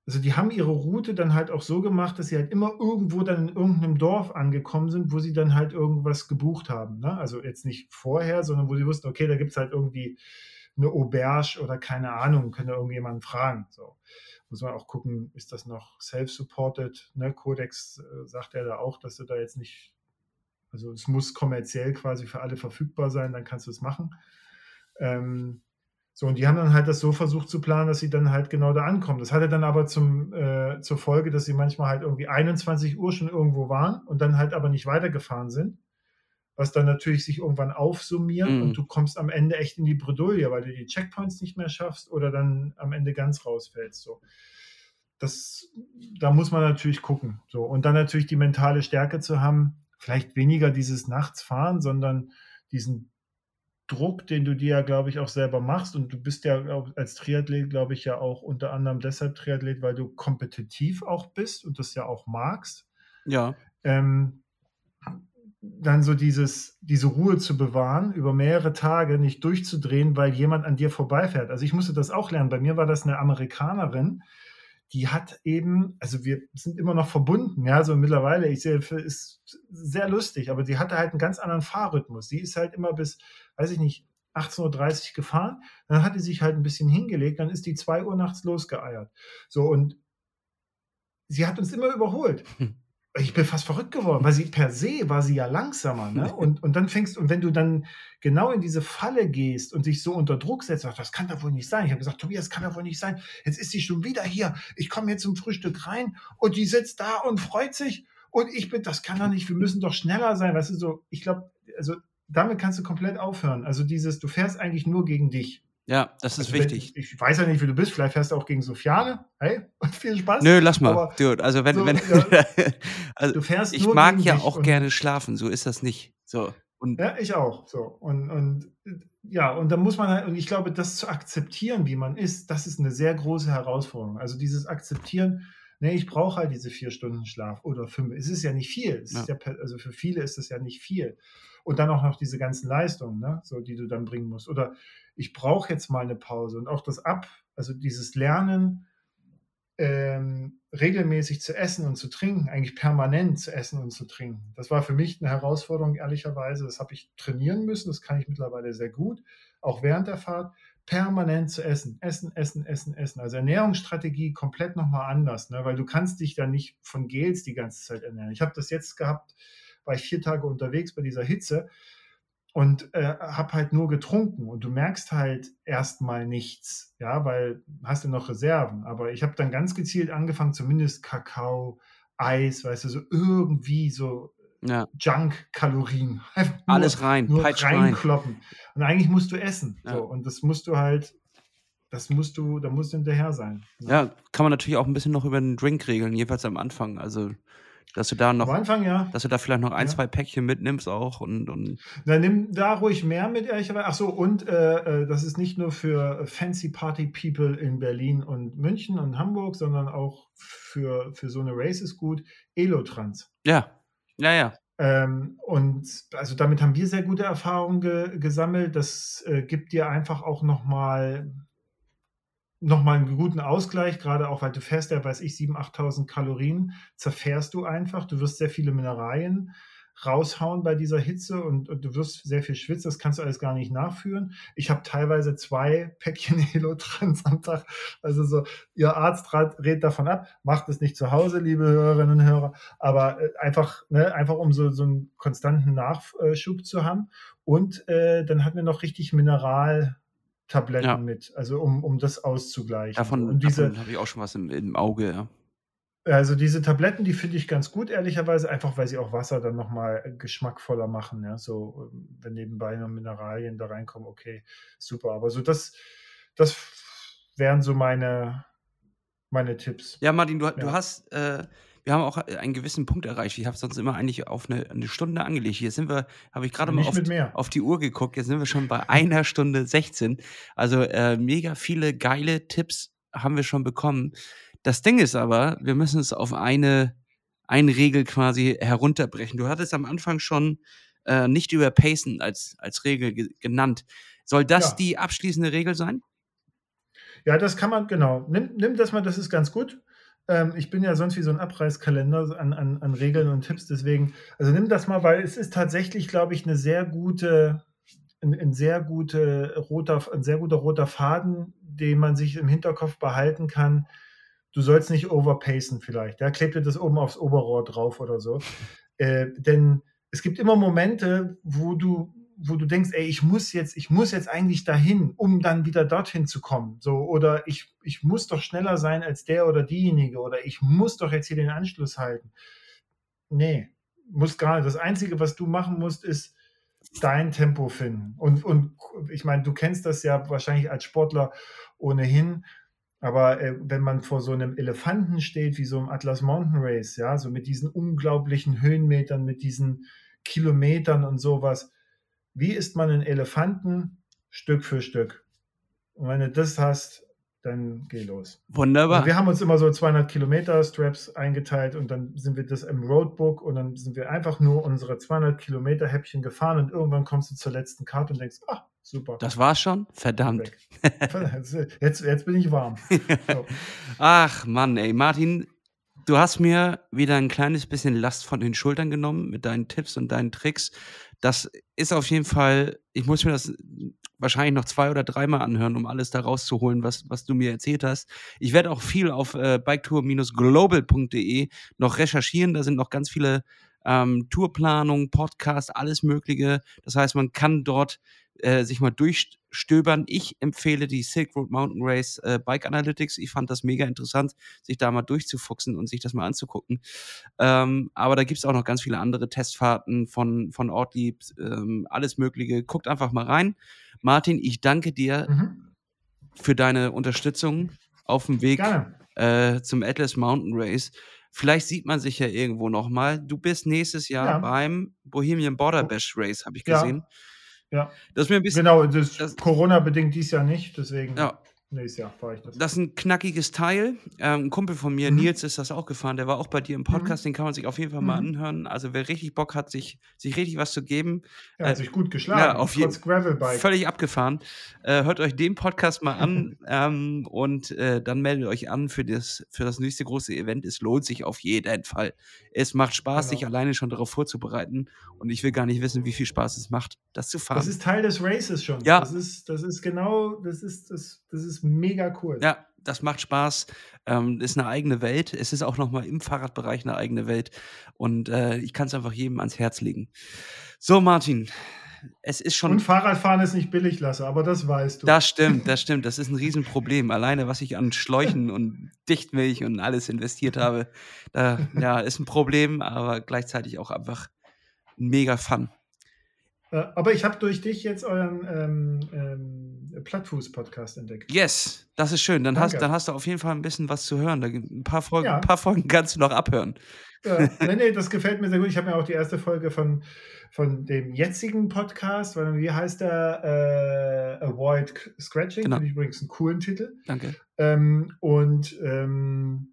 S2: also die haben ihre Route dann halt auch so gemacht, dass sie halt immer irgendwo dann in irgendeinem Dorf angekommen sind, wo sie dann halt irgendwas gebucht haben. Ne? Also jetzt nicht vorher, sondern wo sie wussten, okay, da gibt es halt irgendwie eine Auberge oder keine Ahnung, können da irgendjemanden fragen. So muss man auch gucken, ist das noch self-supported? Ne? Codex äh, sagt ja da auch, dass du da jetzt nicht, also es muss kommerziell quasi für alle verfügbar sein, dann kannst du es machen. Ähm, so, und die haben dann halt das so versucht zu planen, dass sie dann halt genau da ankommen. Das hatte dann aber zum, äh, zur Folge, dass sie manchmal halt irgendwie 21 Uhr schon irgendwo waren und dann halt aber nicht weitergefahren sind. Was dann natürlich sich irgendwann aufsummiert
S1: Mhm.
S2: und du kommst am Ende echt in die Bredouille, weil du die Checkpoints nicht mehr schaffst oder dann am Ende ganz rausfällst. So. Das, da muss man natürlich gucken. So. Und dann natürlich die mentale Stärke zu haben, vielleicht weniger dieses Nachtsfahren, sondern diesen Druck, den du dir ja, glaube ich, auch selber machst. Und du bist ja glaub, als Triathlet, glaube ich, ja auch unter anderem deshalb Triathlet, weil du kompetitiv auch bist und das ja auch magst.
S1: Ja.
S2: Ähm, dann so dieses, diese Ruhe zu bewahren, über mehrere Tage nicht durchzudrehen, weil jemand an dir vorbeifährt. Also ich musste das auch lernen. Bei mir war das eine Amerikanerin, die hat eben, also wir sind immer noch verbunden, ja, so mittlerweile, ich sehe, ist sehr lustig, aber die hatte halt einen ganz anderen Fahrrhythmus. Die ist halt immer bis, weiß ich nicht, 18.30 Uhr gefahren, dann hat die sich halt ein bisschen hingelegt, dann ist die 2 Uhr nachts losgeeiert. So, und sie hat uns immer überholt. Ich bin fast verrückt geworden, weil sie per se war sie ja langsamer. Ne? Und, und dann fängst, und wenn du dann genau in diese Falle gehst und dich so unter Druck setzt, sagst, das kann doch wohl nicht sein. Ich habe gesagt, Tobias, das kann doch wohl nicht sein. Jetzt ist sie schon wieder hier. Ich komme jetzt zum Frühstück rein und die sitzt da und freut sich. Und ich bin, das kann doch nicht, wir müssen doch schneller sein. Weißt du, so, ich glaube, also damit kannst du komplett aufhören. Also dieses, du fährst eigentlich nur gegen dich.
S1: Ja, das ist
S2: Also wenn,
S1: wichtig.
S2: ich weiß ja nicht, wie du bist, vielleicht fährst du auch gegen Sofiane. Hey, viel Spaß.
S1: Nö, lass mal.
S2: Aber
S1: Dude, also wenn,
S2: so,
S1: wenn
S2: ja,
S1: also
S2: du fährst
S1: ich mag ja auch gerne schlafen, so ist das nicht. So. Und
S2: Ja, ich auch. So. Und, und ja, und da muss man halt, und ich glaube, das zu akzeptieren, wie man ist, das ist eine sehr große Herausforderung. Also dieses Akzeptieren, nee, ich brauche halt diese vier Stunden Schlaf oder fünf. Es ist ja nicht viel. Es ist ja, per- also für viele ist es ja nicht viel. Und dann auch noch diese ganzen Leistungen, ne, so, die du dann bringen musst. Oder ich brauche jetzt mal eine Pause und auch das Ab, also dieses Lernen, ähm, regelmäßig zu essen und zu trinken, eigentlich permanent zu essen und zu trinken. Das war für mich eine Herausforderung, ehrlicherweise. Das habe ich trainieren müssen, das kann ich mittlerweile sehr gut, auch während der Fahrt, permanent zu essen. Essen, essen, essen, essen. Also Ernährungsstrategie komplett nochmal anders, ne? weil du kannst dich da nicht von Gels die ganze Zeit ernähren. Ich habe das jetzt gehabt, war ich vier Tage unterwegs bei dieser Hitze und äh, habe halt nur getrunken und du merkst halt erstmal nichts, ja, weil hast du noch Reserven. Aber ich habe dann ganz gezielt angefangen, zumindest Kakao, Eis, weißt du, so irgendwie so
S1: ja,
S2: Junk-Kalorien.
S1: Alles rein,
S2: nur
S1: peitsch rein.
S2: reinkloppen. Und eigentlich musst du essen.
S1: Ja.
S2: So, und das musst du halt, das musst du, da musst du hinterher sein. ne?
S1: Ja, kann man natürlich auch ein bisschen noch über den Drink regeln, jedenfalls am Anfang. Also, dass du da
S2: Am
S1: noch,
S2: Anfang ja.
S1: dass du da vielleicht noch ein,
S2: Ja.
S1: zwei Päckchen mitnimmst auch und, und
S2: Dann nimm da ruhig mehr mit, ehrlicherweise. Ach so, und äh, äh, das ist nicht nur für Fancy Party People in Berlin und München und Hamburg, sondern auch für, für so eine Race ist gut. Elotrans.
S1: ja, ja, ja.
S2: Ähm, und also damit haben wir sehr gute Erfahrungen ge gesammelt. Das äh, gibt dir einfach auch nochmal noch mal einen guten Ausgleich, gerade auch, weil du fährst ja, weiß ich, 7.000, 8.000 Kalorien, zerfährst du einfach. Du wirst sehr viele Mineralien raushauen bei dieser Hitze und, und, du wirst sehr viel schwitzen. Das kannst du alles gar nicht nachführen. Ich habe teilweise zwei Päckchen Elotrans am Tag. Also so, ihr Arzt rät davon ab, macht es nicht zu Hause, liebe Hörerinnen und Hörer, aber äh, einfach, ne, einfach um so, so einen konstanten Nachschub zu haben. Und äh, dann hatten wir noch richtig Mineral. Tabletten ja. mit, also um, um das auszugleichen.
S1: Davon, davon habe ich auch schon was im, im Auge, ja.
S2: Also diese Tabletten, die finde ich ganz gut, ehrlicherweise, einfach weil sie auch Wasser dann nochmal geschmackvoller machen. Ja? So, ähm, wenn nebenbei noch Mineralien da reinkommen, okay, super. Aber so das, das wären so meine, meine Tipps.
S1: Ja, Martin, du, ja. du hast, äh, wir haben auch einen gewissen Punkt erreicht. Ich habe sonst immer eigentlich auf eine, eine Stunde angelegt. Hier sind wir, habe ich gerade mal auf, auf, die Uhr geguckt, jetzt sind wir schon bei einer Stunde 16. Also äh, mega viele geile Tipps haben wir schon bekommen. Das Ding ist aber, wir müssen es auf eine, eine Regel quasi herunterbrechen. Du hattest am Anfang schon äh, nicht über Pacen als, als Regel ge genannt. Soll das ja. die abschließende Regel sein?
S2: Ja, das kann man, genau. Nimm, nimm das mal, das ist ganz gut. Ähm, ich bin ja sonst wie so ein Abreißkalender an, an, an Regeln und Tipps, deswegen, also nimm das mal, weil es ist tatsächlich, glaube ich, eine sehr gute, ein, ein, sehr gute roter, ein sehr guter roter Faden, den man sich im Hinterkopf behalten kann, du sollst nicht overpacen vielleicht. Da ja, klebt dir das oben aufs Oberrohr drauf oder so. Äh, denn es gibt immer Momente, wo du, wo du denkst, ey, ich muss jetzt, ich muss jetzt eigentlich dahin, um dann wieder dorthin zu kommen. So, oder ich, ich muss doch schneller sein als der oder diejenige, oder ich muss doch jetzt hier den Anschluss halten. Nee, muss gar nicht. Das Einzige, was du machen musst, ist dein Tempo finden. Und, und ich meine, du kennst das ja wahrscheinlich als Sportler ohnehin aber äh, wenn man vor so einem Elefanten steht, wie so im Atlas Mountain Race, ja, so mit diesen unglaublichen Höhenmetern, mit diesen Kilometern und sowas, wie ist man ein Elefanten Stück für Stück? Und wenn du das hast, dann geh los.
S1: Wunderbar.
S2: Also wir haben uns immer so 200 Kilometer Straps eingeteilt und dann sind wir das im Roadbook und dann sind wir einfach nur unsere 200 Kilometer Häppchen gefahren und irgendwann kommst du zur letzten Karte und denkst, ach, super.
S1: Das war's schon? Verdammt.
S2: Jetzt, jetzt bin ich warm.
S1: So. Ach Mann, ey, Martin, du hast mir wieder ein kleines bisschen Last von den Schultern genommen mit deinen Tipps und deinen Tricks. Das ist auf jeden Fall, ich muss mir das wahrscheinlich noch zwei oder dreimal anhören, um alles da rauszuholen, was, was du mir erzählt hast. Ich werde auch viel auf äh, biketour-global.de noch recherchieren. Da sind noch ganz viele ähm, Tourplanungen, Podcasts, alles Mögliche. Das heißt, man kann dort äh, sich mal durchstöbern. Ich empfehle die Silk Road Mountain Race äh, Bike Analytics. Ich fand das mega interessant, sich da mal durchzufuchsen und sich das mal anzugucken. Ähm, aber da gibt es auch noch ganz viele andere Testfahrten von, von Ortlieb, ähm, alles Mögliche. Guckt einfach mal rein. Martin, ich danke dir mhm. für deine Unterstützung auf dem Weg äh, zum Atlas Mountain Race. Vielleicht sieht man sich ja irgendwo nochmal. Du bist nächstes Jahr ja. beim Bohemian Border Bash Race, habe ich gesehen. Ja.
S2: Ja. Das ist mir ein bisschen. Genau, das, das Corona-bedingt dies Jahr nicht, deswegen. Ja. Nächstes Jahr fahre ich das.
S1: Das ist ein knackiges Teil. Ähm, ein Kumpel von mir, mhm. Nils, ist das auch gefahren. Der war auch bei dir im. Podcast. Mhm. Den kann man sich auf jeden Fall mal mhm. anhören. Also, wer richtig Bock hat, sich, sich richtig was zu geben.
S2: Er hat äh, sich gut geschlagen. Ja,
S1: auf jeden Fall. Völlig abgefahren. Äh, hört euch den Podcast mal an ähm, und äh, dann meldet euch an für das, für das nächste große Event. Es lohnt sich auf jeden Fall. Es macht Spaß, genau. sich alleine schon darauf vorzubereiten. Und ich will gar nicht wissen, wie viel Spaß es macht, das zu fahren.
S2: Das ist Teil des Races schon.
S1: Ja.
S2: Das ist, das ist genau, das ist, das, das ist mega cool.
S1: Ja, das macht Spaß. Ähm, ist eine eigene Welt. Es ist auch nochmal im Fahrradbereich eine eigene Welt. Und äh, ich kann es einfach jedem ans Herz legen. So, Martin. Es ist schon.
S2: Und Fahrradfahren ist nicht billig, Lasse, aber das weißt du.
S1: Das stimmt, das stimmt. Das ist ein Riesenproblem. Alleine, was ich an Schläuchen und Dichtmilch und alles investiert habe, da, ja, ist ein Problem, aber gleichzeitig auch einfach mega Fun.
S2: Äh, aber ich habe durch dich jetzt euren ähm, ähm, Plattfuß-Podcast entdeckt.
S1: Yes, das ist schön. Dann hast, dann hast du auf jeden Fall ein bisschen was zu hören. Ein, paar Folgen, ja. ein paar Folgen kannst du noch abhören.
S2: Ja, nee, nee, das gefällt mir sehr gut. Ich habe mir auch die erste Folge von, von dem jetzigen Podcast, weil, wie heißt der? Äh, Avoid Scratching. Genau. Finde ich übrigens einen coolen Titel.
S1: Danke.
S2: Ähm, und ähm,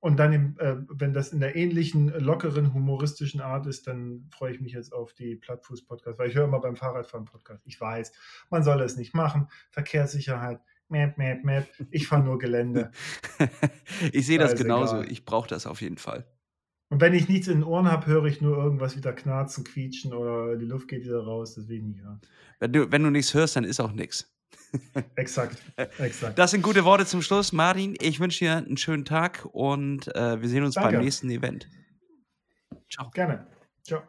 S2: Und dann, im, äh, wenn das in der ähnlichen, lockeren, humoristischen Art ist, dann freue ich mich jetzt auf die Plattfuß-Podcast, weil ich höre immer beim Fahrradfahren-Podcast. Ich weiß, man soll es nicht machen. Verkehrssicherheit, Map, map, map. Ich fahre nur Gelände.
S1: ich sehe das genauso. Egal. Ich brauche das auf jeden Fall.
S2: Und wenn ich nichts in den Ohren habe, höre ich nur irgendwas wieder knarzen, quietschen oder die Luft geht wieder raus. Das nicht hören.
S1: Wenn du, wenn du nichts hörst, dann ist auch nichts.
S2: exakt, exakt.
S1: Das sind gute Worte zum Schluss. Martin, ich wünsche dir einen schönen Tag und äh, wir sehen uns Danke. beim nächsten Event.
S2: Ciao. Gerne. Ciao.